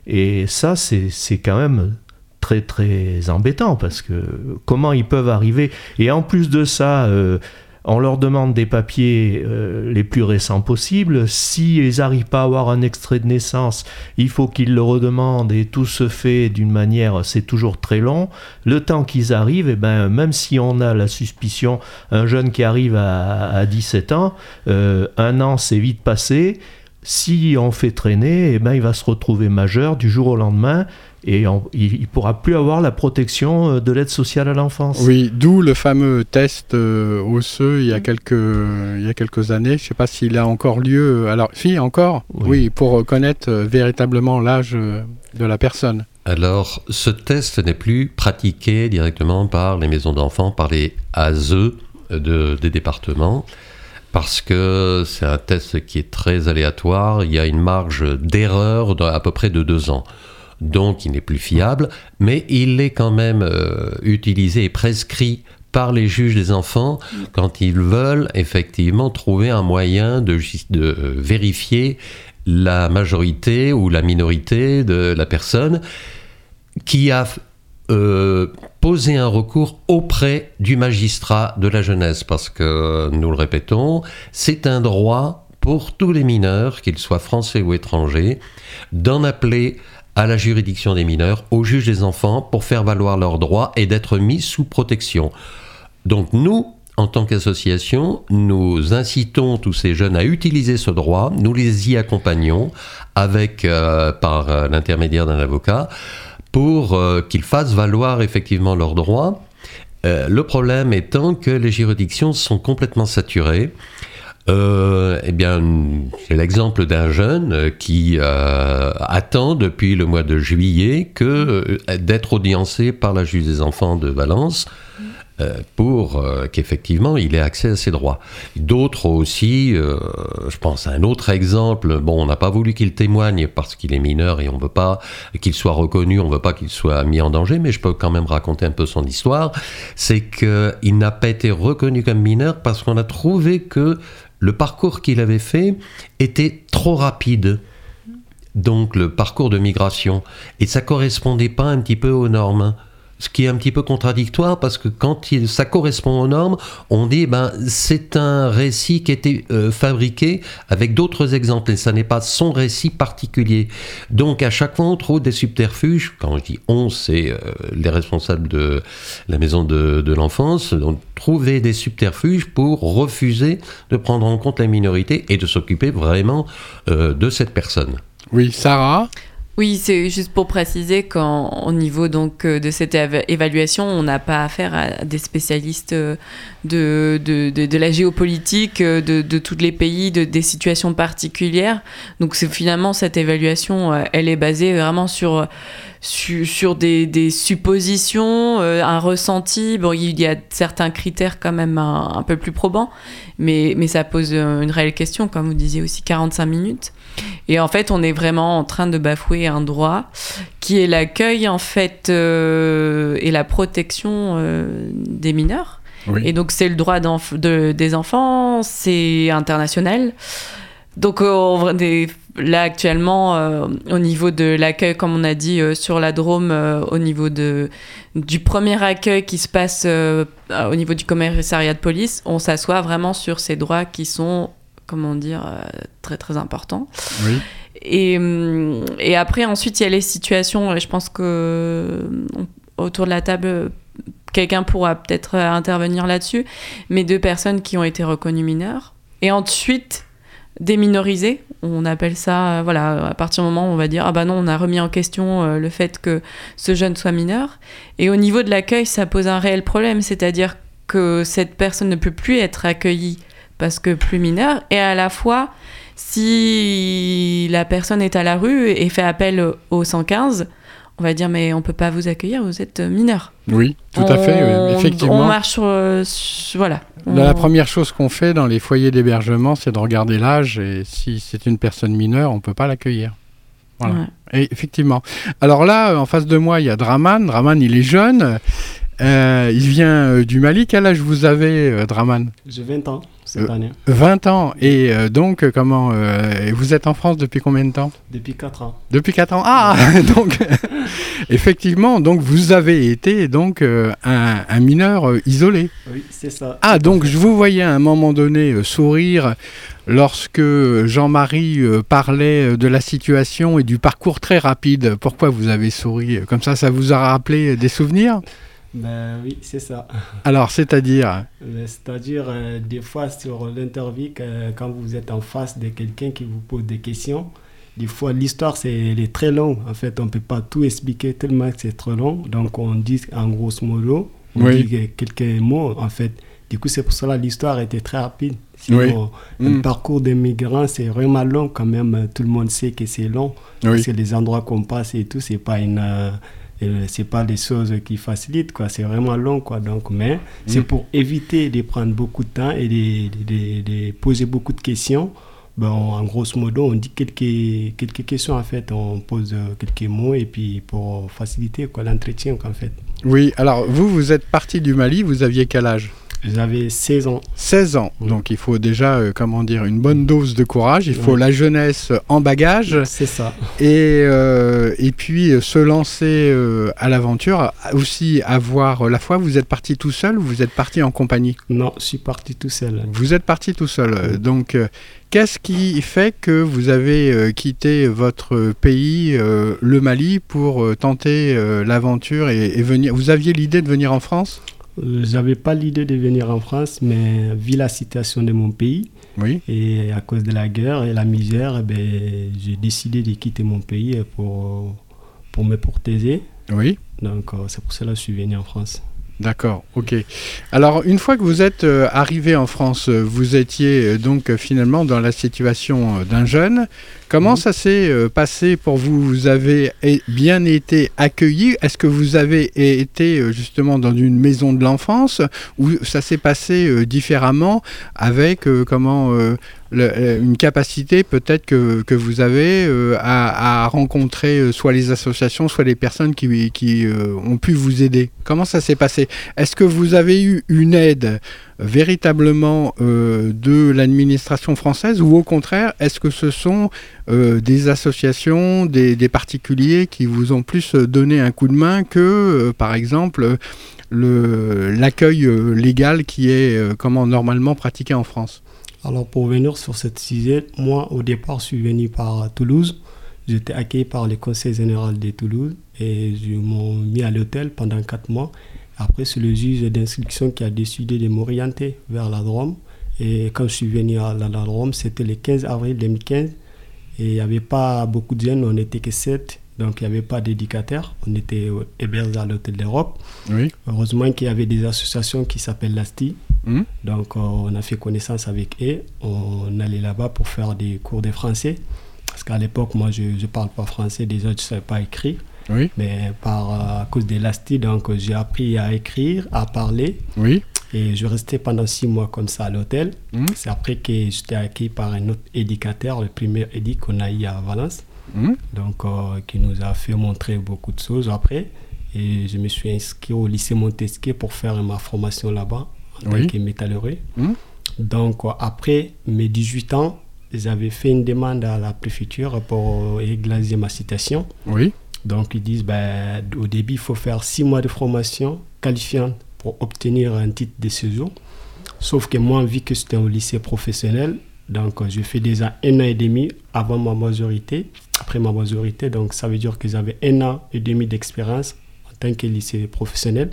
et ça, c'est quand même très très embêtant parce que comment ils peuvent arriver? Et en plus de ça, euh, on leur demande des papiers euh, les plus récents possibles. S'ils n'arrivent pas à avoir un extrait de naissance, il faut qu'ils le redemandent et tout se fait d'une manière, c'est toujours très long. Le temps qu'ils arrivent, et eh ben, même si on a la suspicion, un jeune qui arrive à, 17 ans, euh, un an c'est vite passé si on fait traîner, eh ben, il va se retrouver majeur du jour au lendemain et il ne pourra plus avoir la protection euh, de l'aide sociale à l'enfance. Oui, d'où le fameux test euh, osseux il y, a quelques, il y a quelques années. Je ne sais pas s'il a encore lieu. Alors, si, encore? Oui. pour connaître euh, véritablement l'âge de la personne. Alors, ce test n'est plus pratiqué directement par les maisons d'enfants, par les ASE de, des départements parce que c'est un test qui est très aléatoire. Il y a une marge d'erreur à peu près de deux ans. Donc il n'est plus fiable, mais il est quand même euh, utilisé et prescrit par les juges des enfants quand ils veulent effectivement trouver un moyen de, euh, vérifier la majorité ou la minorité de la personne qui a euh, poser un recours auprès du magistrat de la jeunesse, parce que, nous le répétons, c'est un droit pour tous les mineurs, qu'ils soient français ou étrangers, d'en appeler à la juridiction des mineurs, au juge des enfants, pour faire valoir leurs droits et d'être mis sous protection. Donc nous, en tant qu'association, nous incitons tous ces jeunes à utiliser ce droit, nous les y accompagnons avec, euh, par euh, l'intermédiaire d'un avocat, pour euh, qu'ils fassent valoir effectivement leurs droits. Euh, le problème étant que les juridictions sont complètement saturées. Euh, eh bien, c'est l'exemple d'un jeune qui attend depuis le mois de juillet que d'être audiencé par la juge des enfants de Valence pour euh, qu'effectivement il ait accès à ses droits. D'autres aussi, euh, je pense à un autre exemple, bon, on n'a pas voulu qu'il témoigne parce qu'il est mineur et on ne veut pas qu'il soit reconnu, on ne veut pas qu'il soit mis en danger, mais je peux quand même raconter un peu son histoire, c'est qu'il n'a pas été reconnu comme mineur parce qu'on a trouvé que le parcours qu'il avait fait était trop rapide donc le parcours de migration, et ça correspondait pas un petit peu aux normes. Ce qui est un petit peu contradictoire parce que quand ça correspond aux normes, on dit ben c'est un récit qui a été euh, fabriqué avec d'autres exemples et ça n'est pas son récit particulier. Donc à chaque fois on trouve des subterfuges. Quand je dis on, c'est euh, les responsables de la maison de, l'enfance, ont trouvé des subterfuges pour refuser de prendre en compte la minorité et de s'occuper vraiment euh, de cette personne. Oui, Sarah? Oui, c'est juste pour préciser qu'au niveau donc euh, de cette éva- évaluation, on n'a pas affaire à des spécialistes euh, de, de, de, de la géopolitique, euh, de, de tous les pays, de, des situations particulières. Donc c'est finalement cette évaluation, elle est basée vraiment sur sur, sur des, des suppositions, euh, un ressenti. Bon, il y a certains critères quand même un, un peu plus probants, mais, mais ça pose euh, une réelle question, comme vous disiez aussi, 45 minutes. Et en fait, on est vraiment en train de bafouer un droit qui est l'accueil, en fait, euh, et la protection des mineurs. Oui. Et donc, c'est le droit de- des enfants, c'est international. Donc, vrai, des- là, actuellement, euh, au niveau de l'accueil, comme on a dit euh, sur la Drôme, euh, au niveau de, du premier accueil qui se passe au niveau du commissariat de police, on s'assoit vraiment sur ces droits qui sont, comment dire, très, très importants. Oui. Et, et après, ensuite, il y a les situations, et je pense que autour de la table, quelqu'un pourra peut-être intervenir là-dessus, mais deux personnes qui ont été reconnues mineures. Et ensuite, déminorisées, on appelle ça, euh, voilà, à partir du moment où on va dire, ah bah non, on a remis en question euh, le fait que ce jeune soit mineur. Et au niveau de l'accueil, ça pose un réel problème, c'est-à-dire que cette personne ne peut plus être accueillie parce que plus mineure, et à la fois, si la personne est à la rue et fait appel au 115, on va dire mais on peut pas vous accueillir, vous êtes mineur. Oui, tout à fait, oui, effectivement. On marche sur, euh, sur- voilà. La On- première chose qu'on fait dans les foyers d'hébergement, c'est de regarder l'âge et si c'est une personne mineure, on ne peut pas l'accueillir. Voilà. Ouais. Et effectivement. Alors là, euh, en face de moi, il y a Draman. Draman, il est jeune. Euh, il vient euh, du Mali. Quel âge vous avez, Draman? J'ai 20 ans cette Euh, année, 20 ans. Et euh, donc, euh, comment euh, Vous êtes en France depuis combien de temps? Depuis 4 ans. Depuis 4 ans. Ah Donc, effectivement, donc vous avez été donc euh, un, un mineur isolé. Oui, c'est ça. Ah, donc je vous voyais à un moment donné sourire lorsque Jean-Marie parlait de la situation et du parcours très rapide. Pourquoi vous avez souri? Comme ça, ça vous a rappelé des souvenirs? Ben oui, c'est ça. Alors, c'est-à-dire Mais C'est-à-dire, euh, des fois, sur l'interview, que- quand vous êtes en face de quelqu'un qui vous pose des questions, des fois, l'histoire, c'est, elle est très longue. En fait, on ne peut pas tout expliquer tellement que c'est trop long. Donc, on dit en grosso modo, on Oui. dit que- quelques mots, en fait. Du coup, c'est pour cela que l'histoire était très rapide. Sinon, Oui. le Mm. parcours des migrants, c'est vraiment long quand même. Tout le monde sait que c'est long. Oui. C'est les endroits qu'on passe et tout, c'est pas une... euh, euh, c'est pas des choses qui facilitent quoi. C'est vraiment long quoi. Donc mais c'est Mm. pour éviter de prendre beaucoup de temps et de, de- de- de poser beaucoup de questions. Ben, en grosso modo on dit quelques quelques questions en fait. On pose euh, quelques mots et puis pour faciliter quoi l'entretien en fait. Oui, alors vous, vous êtes parti du Mali, vous aviez quel âge? J'avais 16 ans 16 ans. Oui. Donc il faut déjà, euh, comment dire, une bonne dose de courage. Il faut Oui. la jeunesse en bagage. c'est ça Et, euh, et puis euh, se lancer euh, à l'aventure, aussi avoir la foi. Vous êtes parti tout seul ou vous êtes parti en compagnie? Non je suis parti tout seul Vous êtes parti tout seul. Oui. Donc, qu'est-ce qui fait que vous avez quitté votre pays, le Mali, pour tenter l'aventure et, et venir? Vous aviez l'idée de venir en France? J'avais pas l'idée de venir en France mais vu la situation de mon pays Oui. Et à cause de la guerre et la misère, eh ben, j'ai décidé de quitter mon pays pour, pour me protéger. Oui. Donc euh, c'est pour cela que je suis venu en France. D'accord, ok. Alors, une fois que vous êtes euh, arrivé en France, euh, vous étiez euh, donc finalement dans la situation euh, d'un jeune. Comment Mhm. ça s'est passé pour vous? Vous avez bien été accueilli? Est-ce que vous avez été justement dans une maison de l'enfance? Ou ça s'est passé différemment avec comment le, une capacité peut-être que, vous avez à, à, rencontrer soit les associations, soit les personnes qui, ont pu vous aider. Comment ça s'est passé? Est-ce que vous avez eu une aide véritablement euh, de l'administration française ou au contraire, est-ce que ce sont euh, des associations, des, particuliers qui vous ont plus donné un coup de main que, euh, par exemple, l'accueil légal qui est comment normalement pratiqué en France? Alors pour venir sur cette sujet, moi au départ je suis venu par Toulouse. J'étais accueilli par le conseil général de Toulouse et ils m'ont mis à l'hôtel pendant quatre mois. Après, c'est le juge d'instruction qui a décidé de m'orienter vers la Drôme. Et quand je suis venu à la, Drôme, c'était le 15 avril 2015. Et il n'y avait pas beaucoup de jeunes, on n'était que 7. Donc il n'y avait pas d'éducateurs. On était hébergés à l'Hôtel d'Europe. Oui. Heureusement qu'il y avait des associations qui s'appellent l'ASTI. Mmh. Donc on a fait connaissance avec eux. On allait là-bas pour faire des cours de français. Parce qu'à l'époque, moi, je ne parle pas français. Déjà, je ne savais pas écrire. Oui. Mais par, euh, à cause de l'ASTI, donc j'ai appris à écrire, à parler. Oui. Et je restais pendant six mois comme ça à l'hôtel. Mmh. C'est après que j'étais acquis par un autre éducateur, le premier éduc qu'on a eu à Valence. Mmh. Donc, euh, qui nous a fait montrer beaucoup de choses après. Et je me suis inscrit au lycée Montesquieu pour faire ma formation là-bas en Oui. tant que métallurgie. Mmh. Donc, euh, après mes 18 ans, j'avais fait une demande à la préfecture pour égaliser ma citation. Oui. Donc ils disent ben, au début, il faut faire six mois de formation qualifiante pour obtenir un titre de séjour. Sauf que moi, vu que c'était au lycée professionnel, donc j'ai fait déjà un an et demi avant ma majorité, après ma majorité. Donc ça veut dire que j'avais un an et demi d'expérience en tant que lycée professionnel.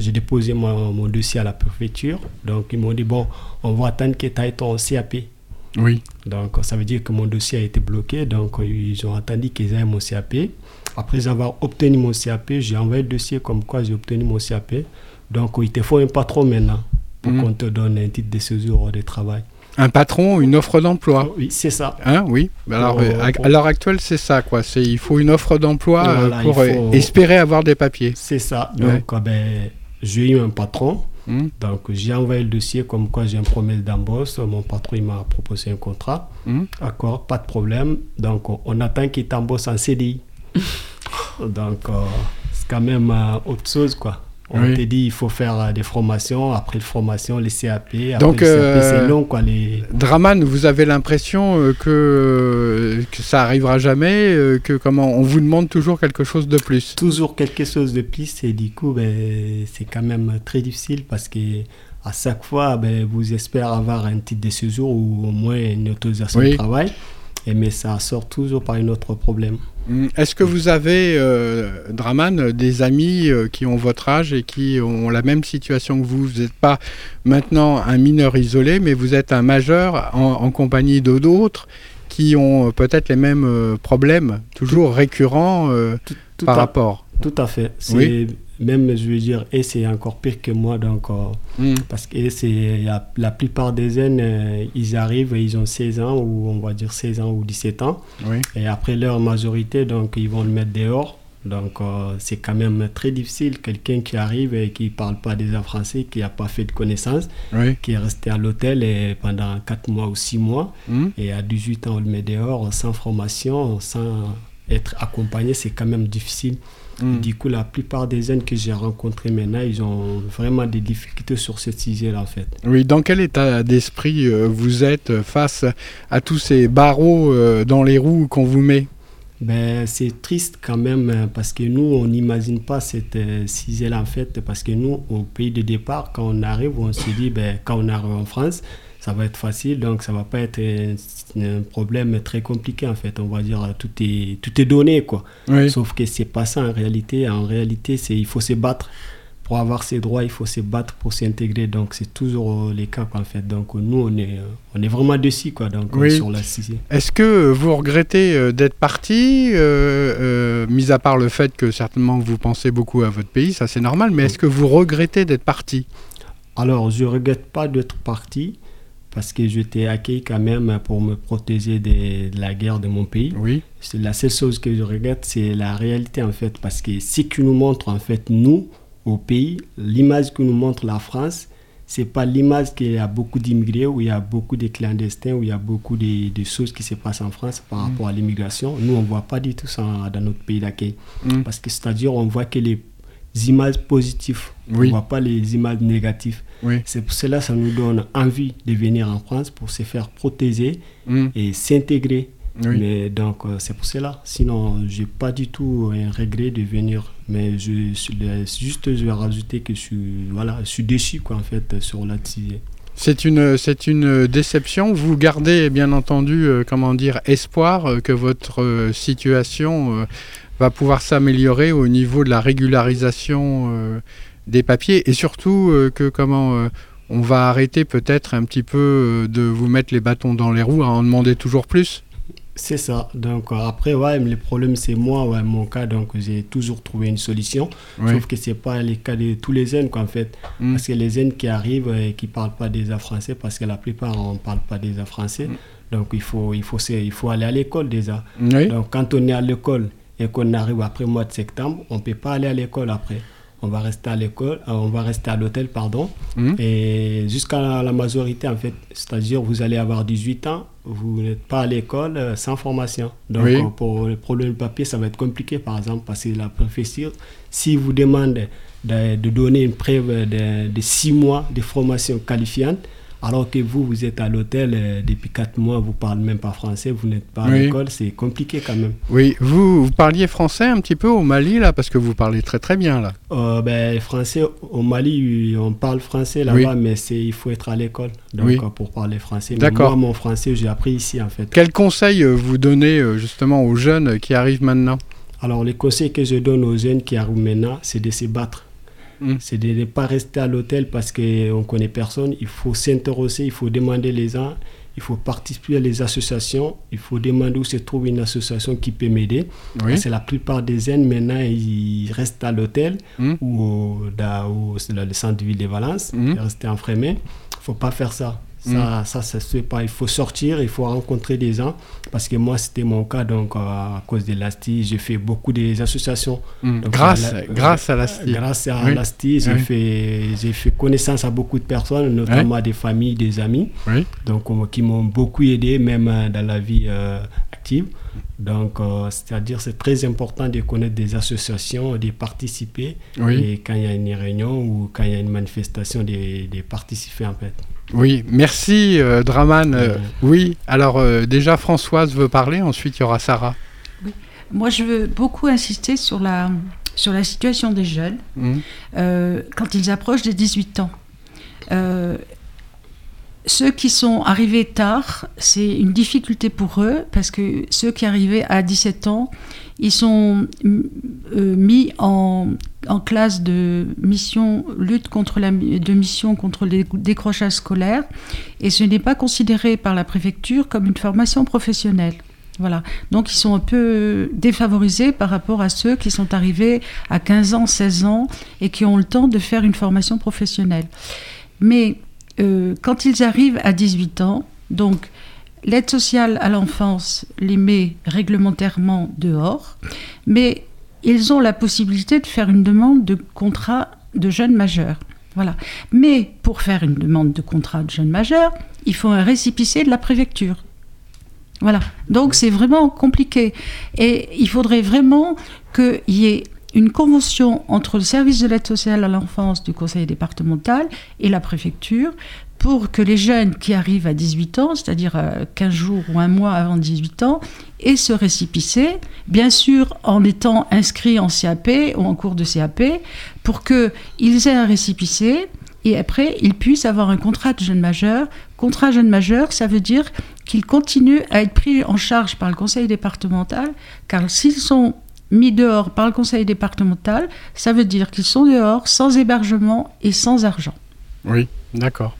J'ai déposé mon, mon, dossier à la préfecture. Donc ils m'ont dit, bon, on va attendre que tu aies ton CAP. Oui. Donc ça veut dire que mon dossier a été bloqué. Donc ils ont attendu qu'ils aient mon CAP. Après avoir obtenu mon CAP, j'ai envoyé le dossier comme quoi j'ai obtenu mon CAP. Donc, il te faut un patron maintenant pour Mhm. qu'on te donne un titre de séjour de travail. Un patron, une offre d'emploi. Oui, c'est ça. Hein, oui. Alors, euh, à, pour- à l'heure actuelle, c'est ça, quoi. C'est il faut une offre d'emploi euh, Voilà, pour euh, faut- espérer avoir des papiers. C'est ça. Ouais. Donc, euh, ben, j'ai eu un patron. Hmm, Donc, j'ai envoyé le dossier comme quoi j'ai une promesse d'embauche. Mon patron, il m'a proposé un contrat. hmm. D'accord, pas de problème. Donc, on, on attend qu'il t'embauche en CDI. Donc, euh, c'est quand même euh, autre chose, quoi. On Oui. te dit il faut faire euh, des formations, après les formations, les CAP. Après Donc, les CAP, euh, c'est long, quoi. Les... Draman, vous avez l'impression euh, que, que ça arrivera jamais, que comment on vous demande toujours quelque chose de plus? Toujours quelque chose de plus, et du coup, ben, c'est quand même très difficile parce que à chaque fois, ben, vous espérez avoir un titre de séjour ou au moins une autorisation Oui. de travail. Et, mais ça sort toujours par un autre problème. Hmm. Est-ce que vous avez, euh, Draman, des amis euh, qui ont votre âge et qui ont la même situation que vous? Vous n'êtes pas maintenant un mineur isolé, mais vous êtes un majeur en, en compagnie de d'autres qui ont euh, peut-être les mêmes euh, problèmes, toujours récurrents Tout par à- rapport? Tout à fait. C'est Oui. Même, je veux dire, et c'est encore pire que moi. Donc, euh, Hmm. parce que c'est la, la plupart des jeunes, euh, ils arrivent, ils ont 16 ans, ou on va dire 16 ans ou 17 ans. Oui. Et après leur majorité, donc, ils vont le mettre dehors. Donc, euh, c'est quand même très difficile. Quelqu'un qui arrive et qui ne parle pas déjà français, qui n'a pas fait de connaissances, Oui. qui est resté à l'hôtel et pendant 4 mois ou 6 mois. Hmm. Et à 18 ans, on le met dehors sans formation, sans être accompagné, c'est quand même difficile. Hmm. Du coup, la plupart des jeunes que j'ai rencontrés maintenant, ils ont vraiment des difficultés sur ce sujet-là, en fait. Oui, dans quel état d'esprit euh, vous êtes face à tous ces barreaux euh, dans les roues qu'on vous met? Ben, c'est triste quand même euh, parce que nous, on n'imagine pas cette euh, sujet-là, en fait, parce que nous, au pays de départ, quand on arrive, on se dit, ben, quand on arrive en France, ça va être facile, donc ça va pas être un, un problème très compliqué, en fait. On va dire, euh, tout est, tout est donné, quoi. Oui. Sauf que c'est pas ça en réalité. En réalité, c'est il faut se battre pour avoir ses droits, il faut se battre pour s'intégrer. Donc c'est toujours euh, les cas quoi, en fait. Donc nous on est euh, on est vraiment dessus quoi. Donc Oui. sur la. Est-ce que vous regrettez d'être parti, euh, euh, mis à part le fait que certainement vous pensez beaucoup à votre pays, ça c'est normal, mais est-ce que vous regrettez d'être parti? Alors je regrette pas d'être parti parce que j'étais accueilli quand même pour me protéger de la guerre de mon pays. Oui. C'est la seule chose que je regrette, c'est la réalité en fait, parce que ce qui nous montre en fait nous au pays, l'image que nous montre la France, c'est pas l'image qu'il y a beaucoup d'immigrés, où il y a beaucoup de clandestins, où il y a beaucoup de, de choses qui se passent en France par Mm. rapport à l'immigration. Nous, on voit pas du tout ça dans notre pays d'accueil. Mm. Parce que c'est-à-dire, on voit que les images positives, Oui. on voit pas les images négatives. Oui. C'est pour cela que ça nous donne envie de venir en France pour se faire protéger Mm. et s'intégrer. Oui. Mais donc, euh, c'est pour cela. Sinon, j'ai pas du tout un regret de venir. Mais je, le- juste, je vais rajouter que je suis, voilà, je suis déçu, quoi, en fait, sur la sujet. C'est une, c'est une déception. Vous gardez bien entendu, euh, comment dire, espoir euh, que votre euh, situation euh, va pouvoir s'améliorer au niveau de la régularisation euh, des papiers et surtout euh, que comment euh, on va arrêter peut-être un petit peu de vous mettre les bâtons dans les roues à en demander toujours plus. C'est ça. Donc, après, ouais, mais le problème, c'est moi, ouais, mon cas. Donc, j'ai toujours trouvé une solution. Oui. Sauf que c'est pas le cas de tous les jeunes, quoi, en fait. Mm. Parce que les jeunes qui arrivent et qui parlent pas déjà français, parce que la plupart, on parle pas déjà français. Mm. Donc, il faut, il, faut, il faut aller à l'école déjà. Oui. Donc, quand on est à l'école et qu'on arrive après le mois de septembre, on ne peut pas aller à l'école après. On va rester à l'école, euh, on va rester à l'hôtel, pardon. Mm. Et jusqu'à la majorité, en fait. C'est-à-dire, vous allez avoir 18 ans, vous n'êtes pas à l'école euh, sans formation. Donc, Oui. euh, pour le problème de papier, ça va être compliqué, par exemple, parce que la professeure, si vous demande de, de donner une preuve de, de 6 mois de formation qualifiante, alors que vous, vous êtes à l'hôtel euh, depuis 4 mois, vous ne parlez même pas français, vous n'êtes pas à Oui. l'école, c'est compliqué quand même. Oui, vous, vous parliez français un petit peu au Mali là, parce que vous parlez très très bien là. Euh, ben, français, au Mali, on parle français là-bas, mais c'est, il faut être à l'école donc, Oui. euh, pour parler français. Mais D'accord. Moi, mon français, j'ai appris ici en fait. Quel conseil euh, vous donnez euh, justement aux jeunes qui arrivent maintenant? Alors, les conseils que je donne aux jeunes qui arrivent maintenant, c'est de se battre. Mm. C'est de ne pas rester à l'hôtel parce qu'on ne connaît personne. Il faut s'intéresser, il faut demander les gens, il faut participer à les associations, il faut demander où se trouve une association qui peut m'aider. Oui. Que la plupart des jeunes maintenant, ils restent à l'hôtel Mm. ou au, dans, au- c'est dans le centre-ville de Valence, Mm. ils restent enfermés. Il ne faut pas faire ça. Ça, ça, ça se fait pas. Il faut sortir, il faut rencontrer des gens. Parce que moi, c'était mon cas, donc euh, à cause de l'ASTI, j'ai fait beaucoup des associations. Mm. Donc, grâce, la- grâce à la STI. Grâce à Oui. l'ASTI, j'ai Oui. fait, j'ai fait connaissance à beaucoup de personnes, notamment des familles, des amis, Oui. donc, euh, qui m'ont beaucoup aidé, même euh, dans la vie active. Donc, euh, c'est-à-dire, c'est très important de connaître des associations, de participer. Oui. Et quand il y a une réunion ou quand il y a une manifestation, de, de participer en fait. Oui, merci euh, Draman. Euh, oui, alors euh, déjà Françoise veut parler, ensuite il y aura Sarah. Moi, je veux beaucoup insister sur la, sur la situation des jeunes Mm. euh, quand ils approchent des 18 ans. Ceux qui sont arrivés tard, c'est une difficulté pour eux parce que ceux qui arrivaient à 17 ans, ils sont euh, mis en, en classe de mission lutte contre la de mission contre les décrochages scolaires et ce n'est pas considéré par la préfecture comme une formation professionnelle. Voilà. Donc ils sont un peu défavorisés par rapport à ceux qui sont arrivés à 15 ans, 16 ans et qui ont le temps de faire une formation professionnelle. Mais euh, quand ils arrivent à 18 ans, donc l'aide sociale à l'enfance les met réglementairement dehors, mais ils ont la possibilité de faire une demande de contrat de jeune majeur. Voilà. Mais pour faire une demande de contrat de jeune majeur, il faut un récipicé de la préfecture. Voilà. Donc c'est vraiment compliqué. Et il faudrait vraiment qu'il y ait une convention entre le service de l'aide sociale à l'enfance du conseil départemental et la préfecture pour que les jeunes qui arrivent à 18 ans, c'est-à-dire euh, 15 jours ou un mois avant 18 ans, aient ce récipicé, bien sûr en étant inscrits en CAP ou en cours de CAP, pour qu'ils aient un récipicé et après ils puissent avoir un contrat de jeune majeur. Contrat jeune majeur, ça veut dire qu'ils continuent à être pris en charge par le conseil départemental, car s'ils sont mis dehors par le conseil départemental, ça veut dire qu'ils sont dehors sans hébergement et sans argent. Oui, d'accord.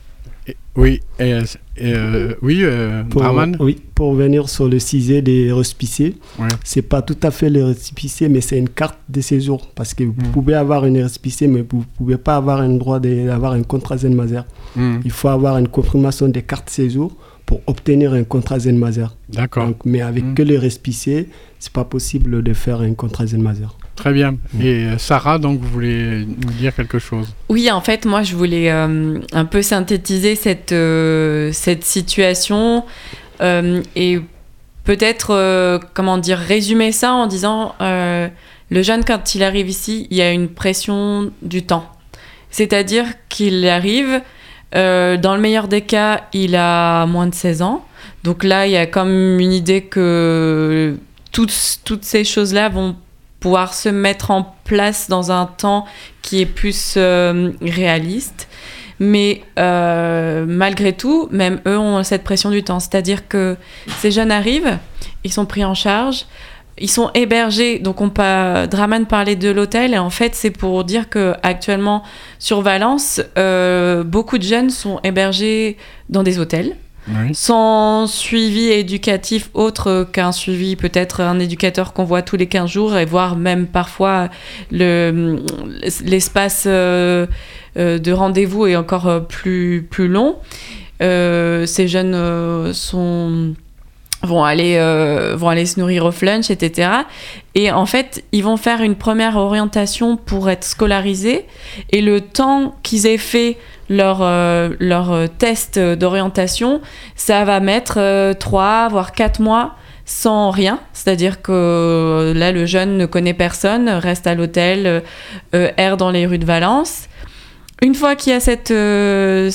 Oui, et, euh, et, euh, oui, euh, Pour, oui, pour revenir sur le sujet des récipicés, Ouais. c'est pas tout à fait le récipicé, mais c'est une carte de séjour. Parce que vous Mm. pouvez avoir une récipicé, mais vous pouvez pas avoir un droit d'avoir un contrat jeune majeur. Mm. Il faut avoir une confirmation des cartes séjour pour obtenir un contrat Zen Mazer. D'accord. Mais avec Mm. que les récipicés, c'est pas possible de faire un contrat Zen Mazer. Très bien. Et euh, Sarah, donc, vous voulez nous dire quelque chose? Oui, en fait, moi, je voulais euh, un peu synthétiser cette, euh, cette situation euh, et peut-être, euh, comment dire, résumer ça en disant euh, le jeune, quand il arrive ici, il y a une pression du temps. C'est-à-dire qu'il arrive, euh, dans le meilleur des cas, il a moins de 16 ans. Donc là, il y a comme une idée que toutes, toutes ces choses-là vont pouvoir se mettre en place dans un temps qui est plus euh, réaliste. Mais euh, malgré tout, même eux ont cette pression du temps. C'est-à-dire que ces jeunes arrivent, ils sont pris en charge, ils sont hébergés. Donc, on pas, Draman parlait de l'hôtel, et en fait, c'est pour dire que actuellement sur Valence, euh, beaucoup de jeunes sont hébergés dans des hôtels Oui. sans suivi éducatif autre qu'un suivi peut-être un éducateur qu'on voit tous les 15 jours et voire même parfois le l'espace euh, euh, de rendez-vous est encore plus plus long Euh, ces jeunes sont vont aller euh, vont aller se nourrir au flunch etc et en fait ils vont faire une première orientation pour être scolarisés et le temps qu'ils aient fait leur, euh, leur euh, test d'orientation, ça va mettre euh, 3 voire 4 mois sans rien. C'est-à-dire que euh, là, le jeune ne connaît personne, reste à l'hôtel, euh, erre dans les rues de Valence. Une fois qu'il y a cette, euh,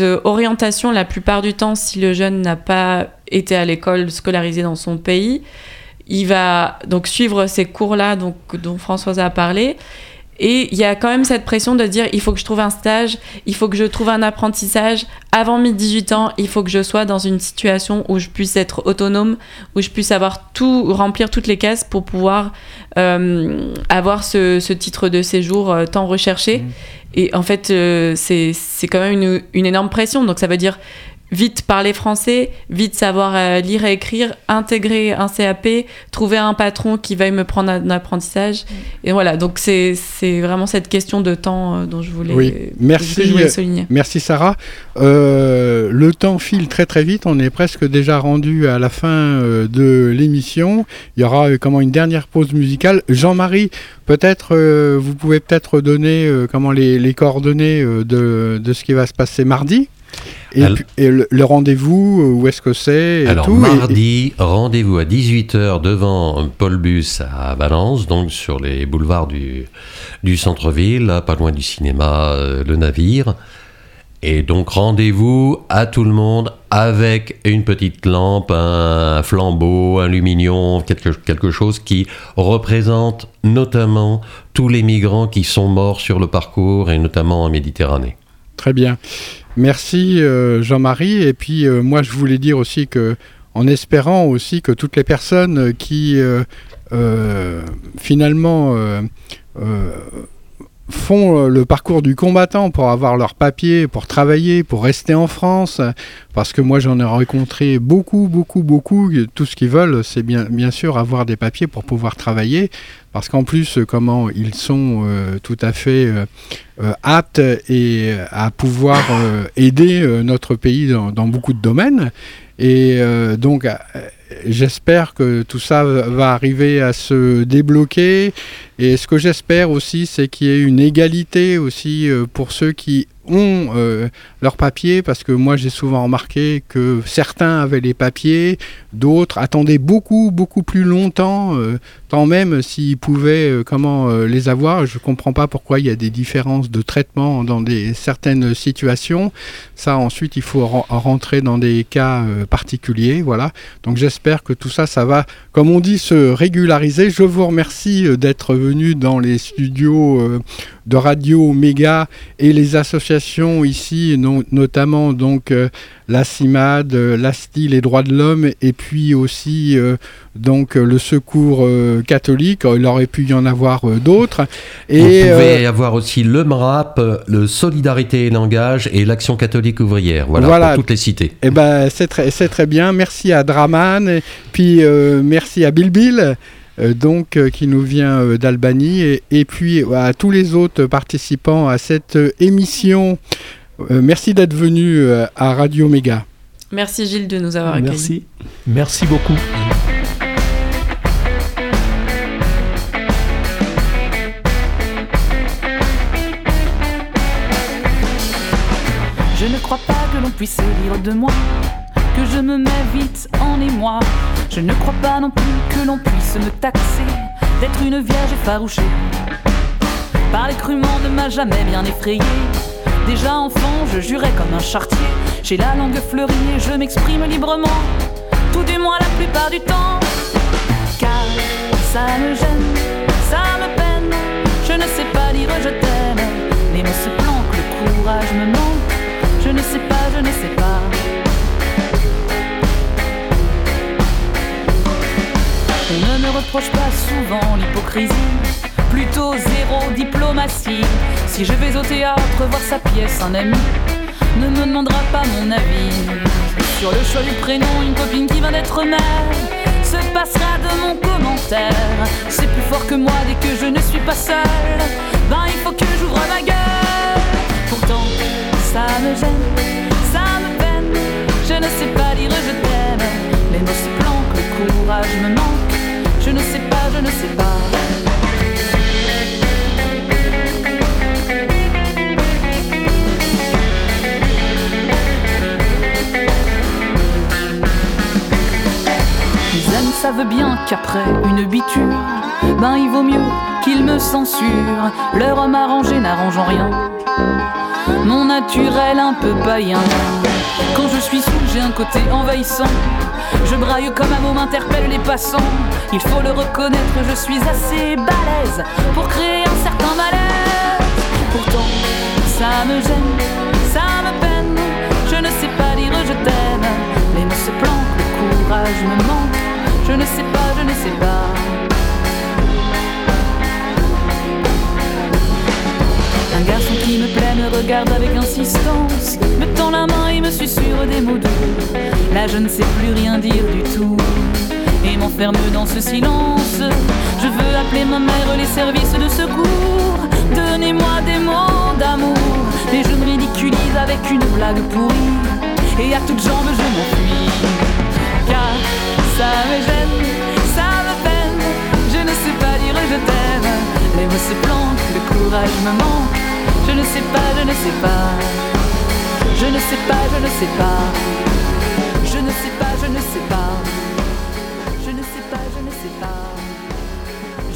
euh, orientation, la plupart du temps, si le jeune n'a pas été à l'école scolarisé dans son pays, il va donc suivre ces cours-là dont Françoise a parlé. Et il y a quand même cette pression de dire il faut que je trouve un stage, il faut que je trouve un apprentissage. Avant mes 18 ans, il faut que je sois dans une situation où je puisse être autonome, où je puisse avoir tout, remplir toutes les cases pour pouvoir euh, avoir ce, titre de séjour tant recherché. Et en fait, euh, c'est quand même une, une énorme pression. Donc ça veut dire vite parler français, vite savoir euh, lire et écrire, intégrer un CAP, trouver un patron qui veuille me prendre un apprentissage. Et voilà, donc c'est vraiment cette question de temps euh, dont je voulais, Oui, merci, que je voulais euh, souligner. Merci Sarah. Euh, le temps file très très vite. On est presque déjà rendu à la fin de l'émission. Il y aura comment une dernière pause musicale. Jean-Marie, peut-être euh, vous pouvez peut-être donner euh, comment les, les coordonnées de, de ce qui va se passer mardi. Et, Alors- puis- et le, le rendez-vous, euh, où est-ce que c'est Alors tout, et- mardi, rendez-vous à 18h devant Paul Bus à Valence, donc sur les boulevards du, du centre-ville, pas loin du cinéma euh, Le Navire. Et donc rendez-vous à tout le monde avec une petite lampe, un flambeau, un lumignon, quelque, quelque chose qui représente notamment tous les migrants qui sont morts sur le parcours et notamment en Méditerranée. Très bien. Merci euh, Jean-Marie. Et puis euh, moi je voulais dire aussi que en espérant aussi que toutes les personnes qui euh, finalement font euh, le parcours du combattant pour avoir leur papier, pour travailler, pour rester en France, parce que moi j'en ai rencontré beaucoup, beaucoup, beaucoup. Tout ce qu'ils veulent, c'est bien, bien sûr avoir des papiers pour pouvoir travailler, parce qu'en plus, euh, comment ils sont euh, tout à fait euh, aptes et à pouvoir aider notre pays dans, dans beaucoup de domaines. Et donc, j'espère que tout ça va arriver à se débloquer. Et ce que j'espère aussi, c'est qu'il y ait une égalité aussi euh, pour ceux qui ont euh, leurs papiers, parce que moi j'ai souvent remarqué que certains avaient les papiers, d'autres attendaient beaucoup, beaucoup plus longtemps, euh, tant même s'ils pouvaient euh, comment les avoir. Je ne comprends pas pourquoi il y a des différences de traitement dans des, certaines situations. Ça, ensuite, il faut ren- rentrer dans des cas particuliers. Voilà. Donc j'espère que tout ça, ça va, comme on dit, se régulariser. Je vous remercie euh, d'être venu dans les studios euh, de Radio Méga et les associations ici, notamment donc euh, la CIMAD, euh, l'ASTI, les droits de l'homme, et puis aussi euh, donc euh, le Secours catholique. Il aurait pu y en avoir d'autres. Et pouvez euh, avoir aussi le MRAP, le Solidarité et Langage et l'Action catholique ouvrière. Voilà, Voilà. pour toutes les cités. Eh ben, c'est très, c'est très bien. Merci à Draman, et puis euh, merci à Bilbil, euh, donc euh, qui nous vient d'Albanie, et, et puis à tous les autres participants à cette émission. Euh, merci d'être venu euh, à Radio Méga. Merci Gilles de nous avoir accueillis. Merci. Merci beaucoup. Je ne crois pas que l'on puisse dire de moi que je me mets vite en émoi. Je ne crois pas non plus que l'on puisse me taxer d'être une vierge effarouchée. Parler crûment ne m'a jamais bien effrayé. Déjà enfant, je jurais comme un chartier. J'ai la langue fleurie et je m'exprime librement, tout du moins la plupart du temps. Car ça me gêne, ça me peine. Je ne sais pas dire je t'aime. Les mots se planquent, le courage me manque. Je ne sais pas, je ne sais pas. On ne me reproche pas souvent l'hypocrisie, plutôt zéro diplomatie. Si je vais au théâtre voir sa pièce, un ami ne me demandera pas mon avis. Sur le choix du prénom, une copine qui vient d'être mère se passera de mon commentaire. C'est plus fort que moi dès que je ne suis pas seule. Ben il faut que j'ouvre ma gueule. Pourtant, ça me gêne, ça me peine. Je ne sais pas dire je t'aime. Les mots se planquent, le courage me manque. Je ne sais pas, je ne sais pas. Savent bien qu'après une biture, ben il vaut mieux qu'ils me censurent. Leur homme arrangé n'arrangeant rien. Mon naturel un peu païen. Quand je suis sous, j'ai un côté envahissant. Je braille comme un mot m'interpelle les passants. Il faut le reconnaître, je suis assez balèze pour créer un certain malaise. Pourtant, ça me gêne, ça me peine. Je ne sais pas dire je t'aime. Les mots se planquent, le courage me manque. Je ne sais pas, je ne sais pas. Un garçon qui me plaît me regarde avec insistance, me tend la main et me susurre des mots doux. Là, je ne sais plus rien dire du tout et m'enferme dans ce silence. Je veux appeler ma mère, les services de secours. Donnez-moi des mots d'amour, mais je me ridiculise avec une blague pourrie. Et à toutes jambes, je m'enfuis. Ça me gêne, ça me peine. Je ne sais pas dire je t'aime. Les mots se planquent, le courage me manque. Je ne sais pas, je ne sais pas. Je ne sais pas, je ne sais pas. Je ne sais pas, je ne sais pas. Je ne sais pas, je ne sais pas.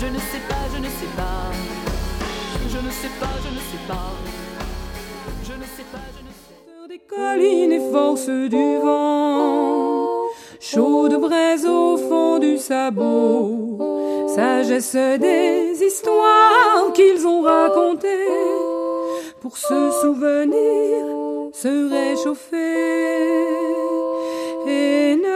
Je ne sais pas, je ne sais pas. Je ne sais pas, je ne sais pas. Je ne sais pas, je ne sais pas. des collines et force du vent, chaude braise au fond du sabot, sagesse des histoires qu'ils ont racontées, pour se souvenir, se réchauffer. Et ne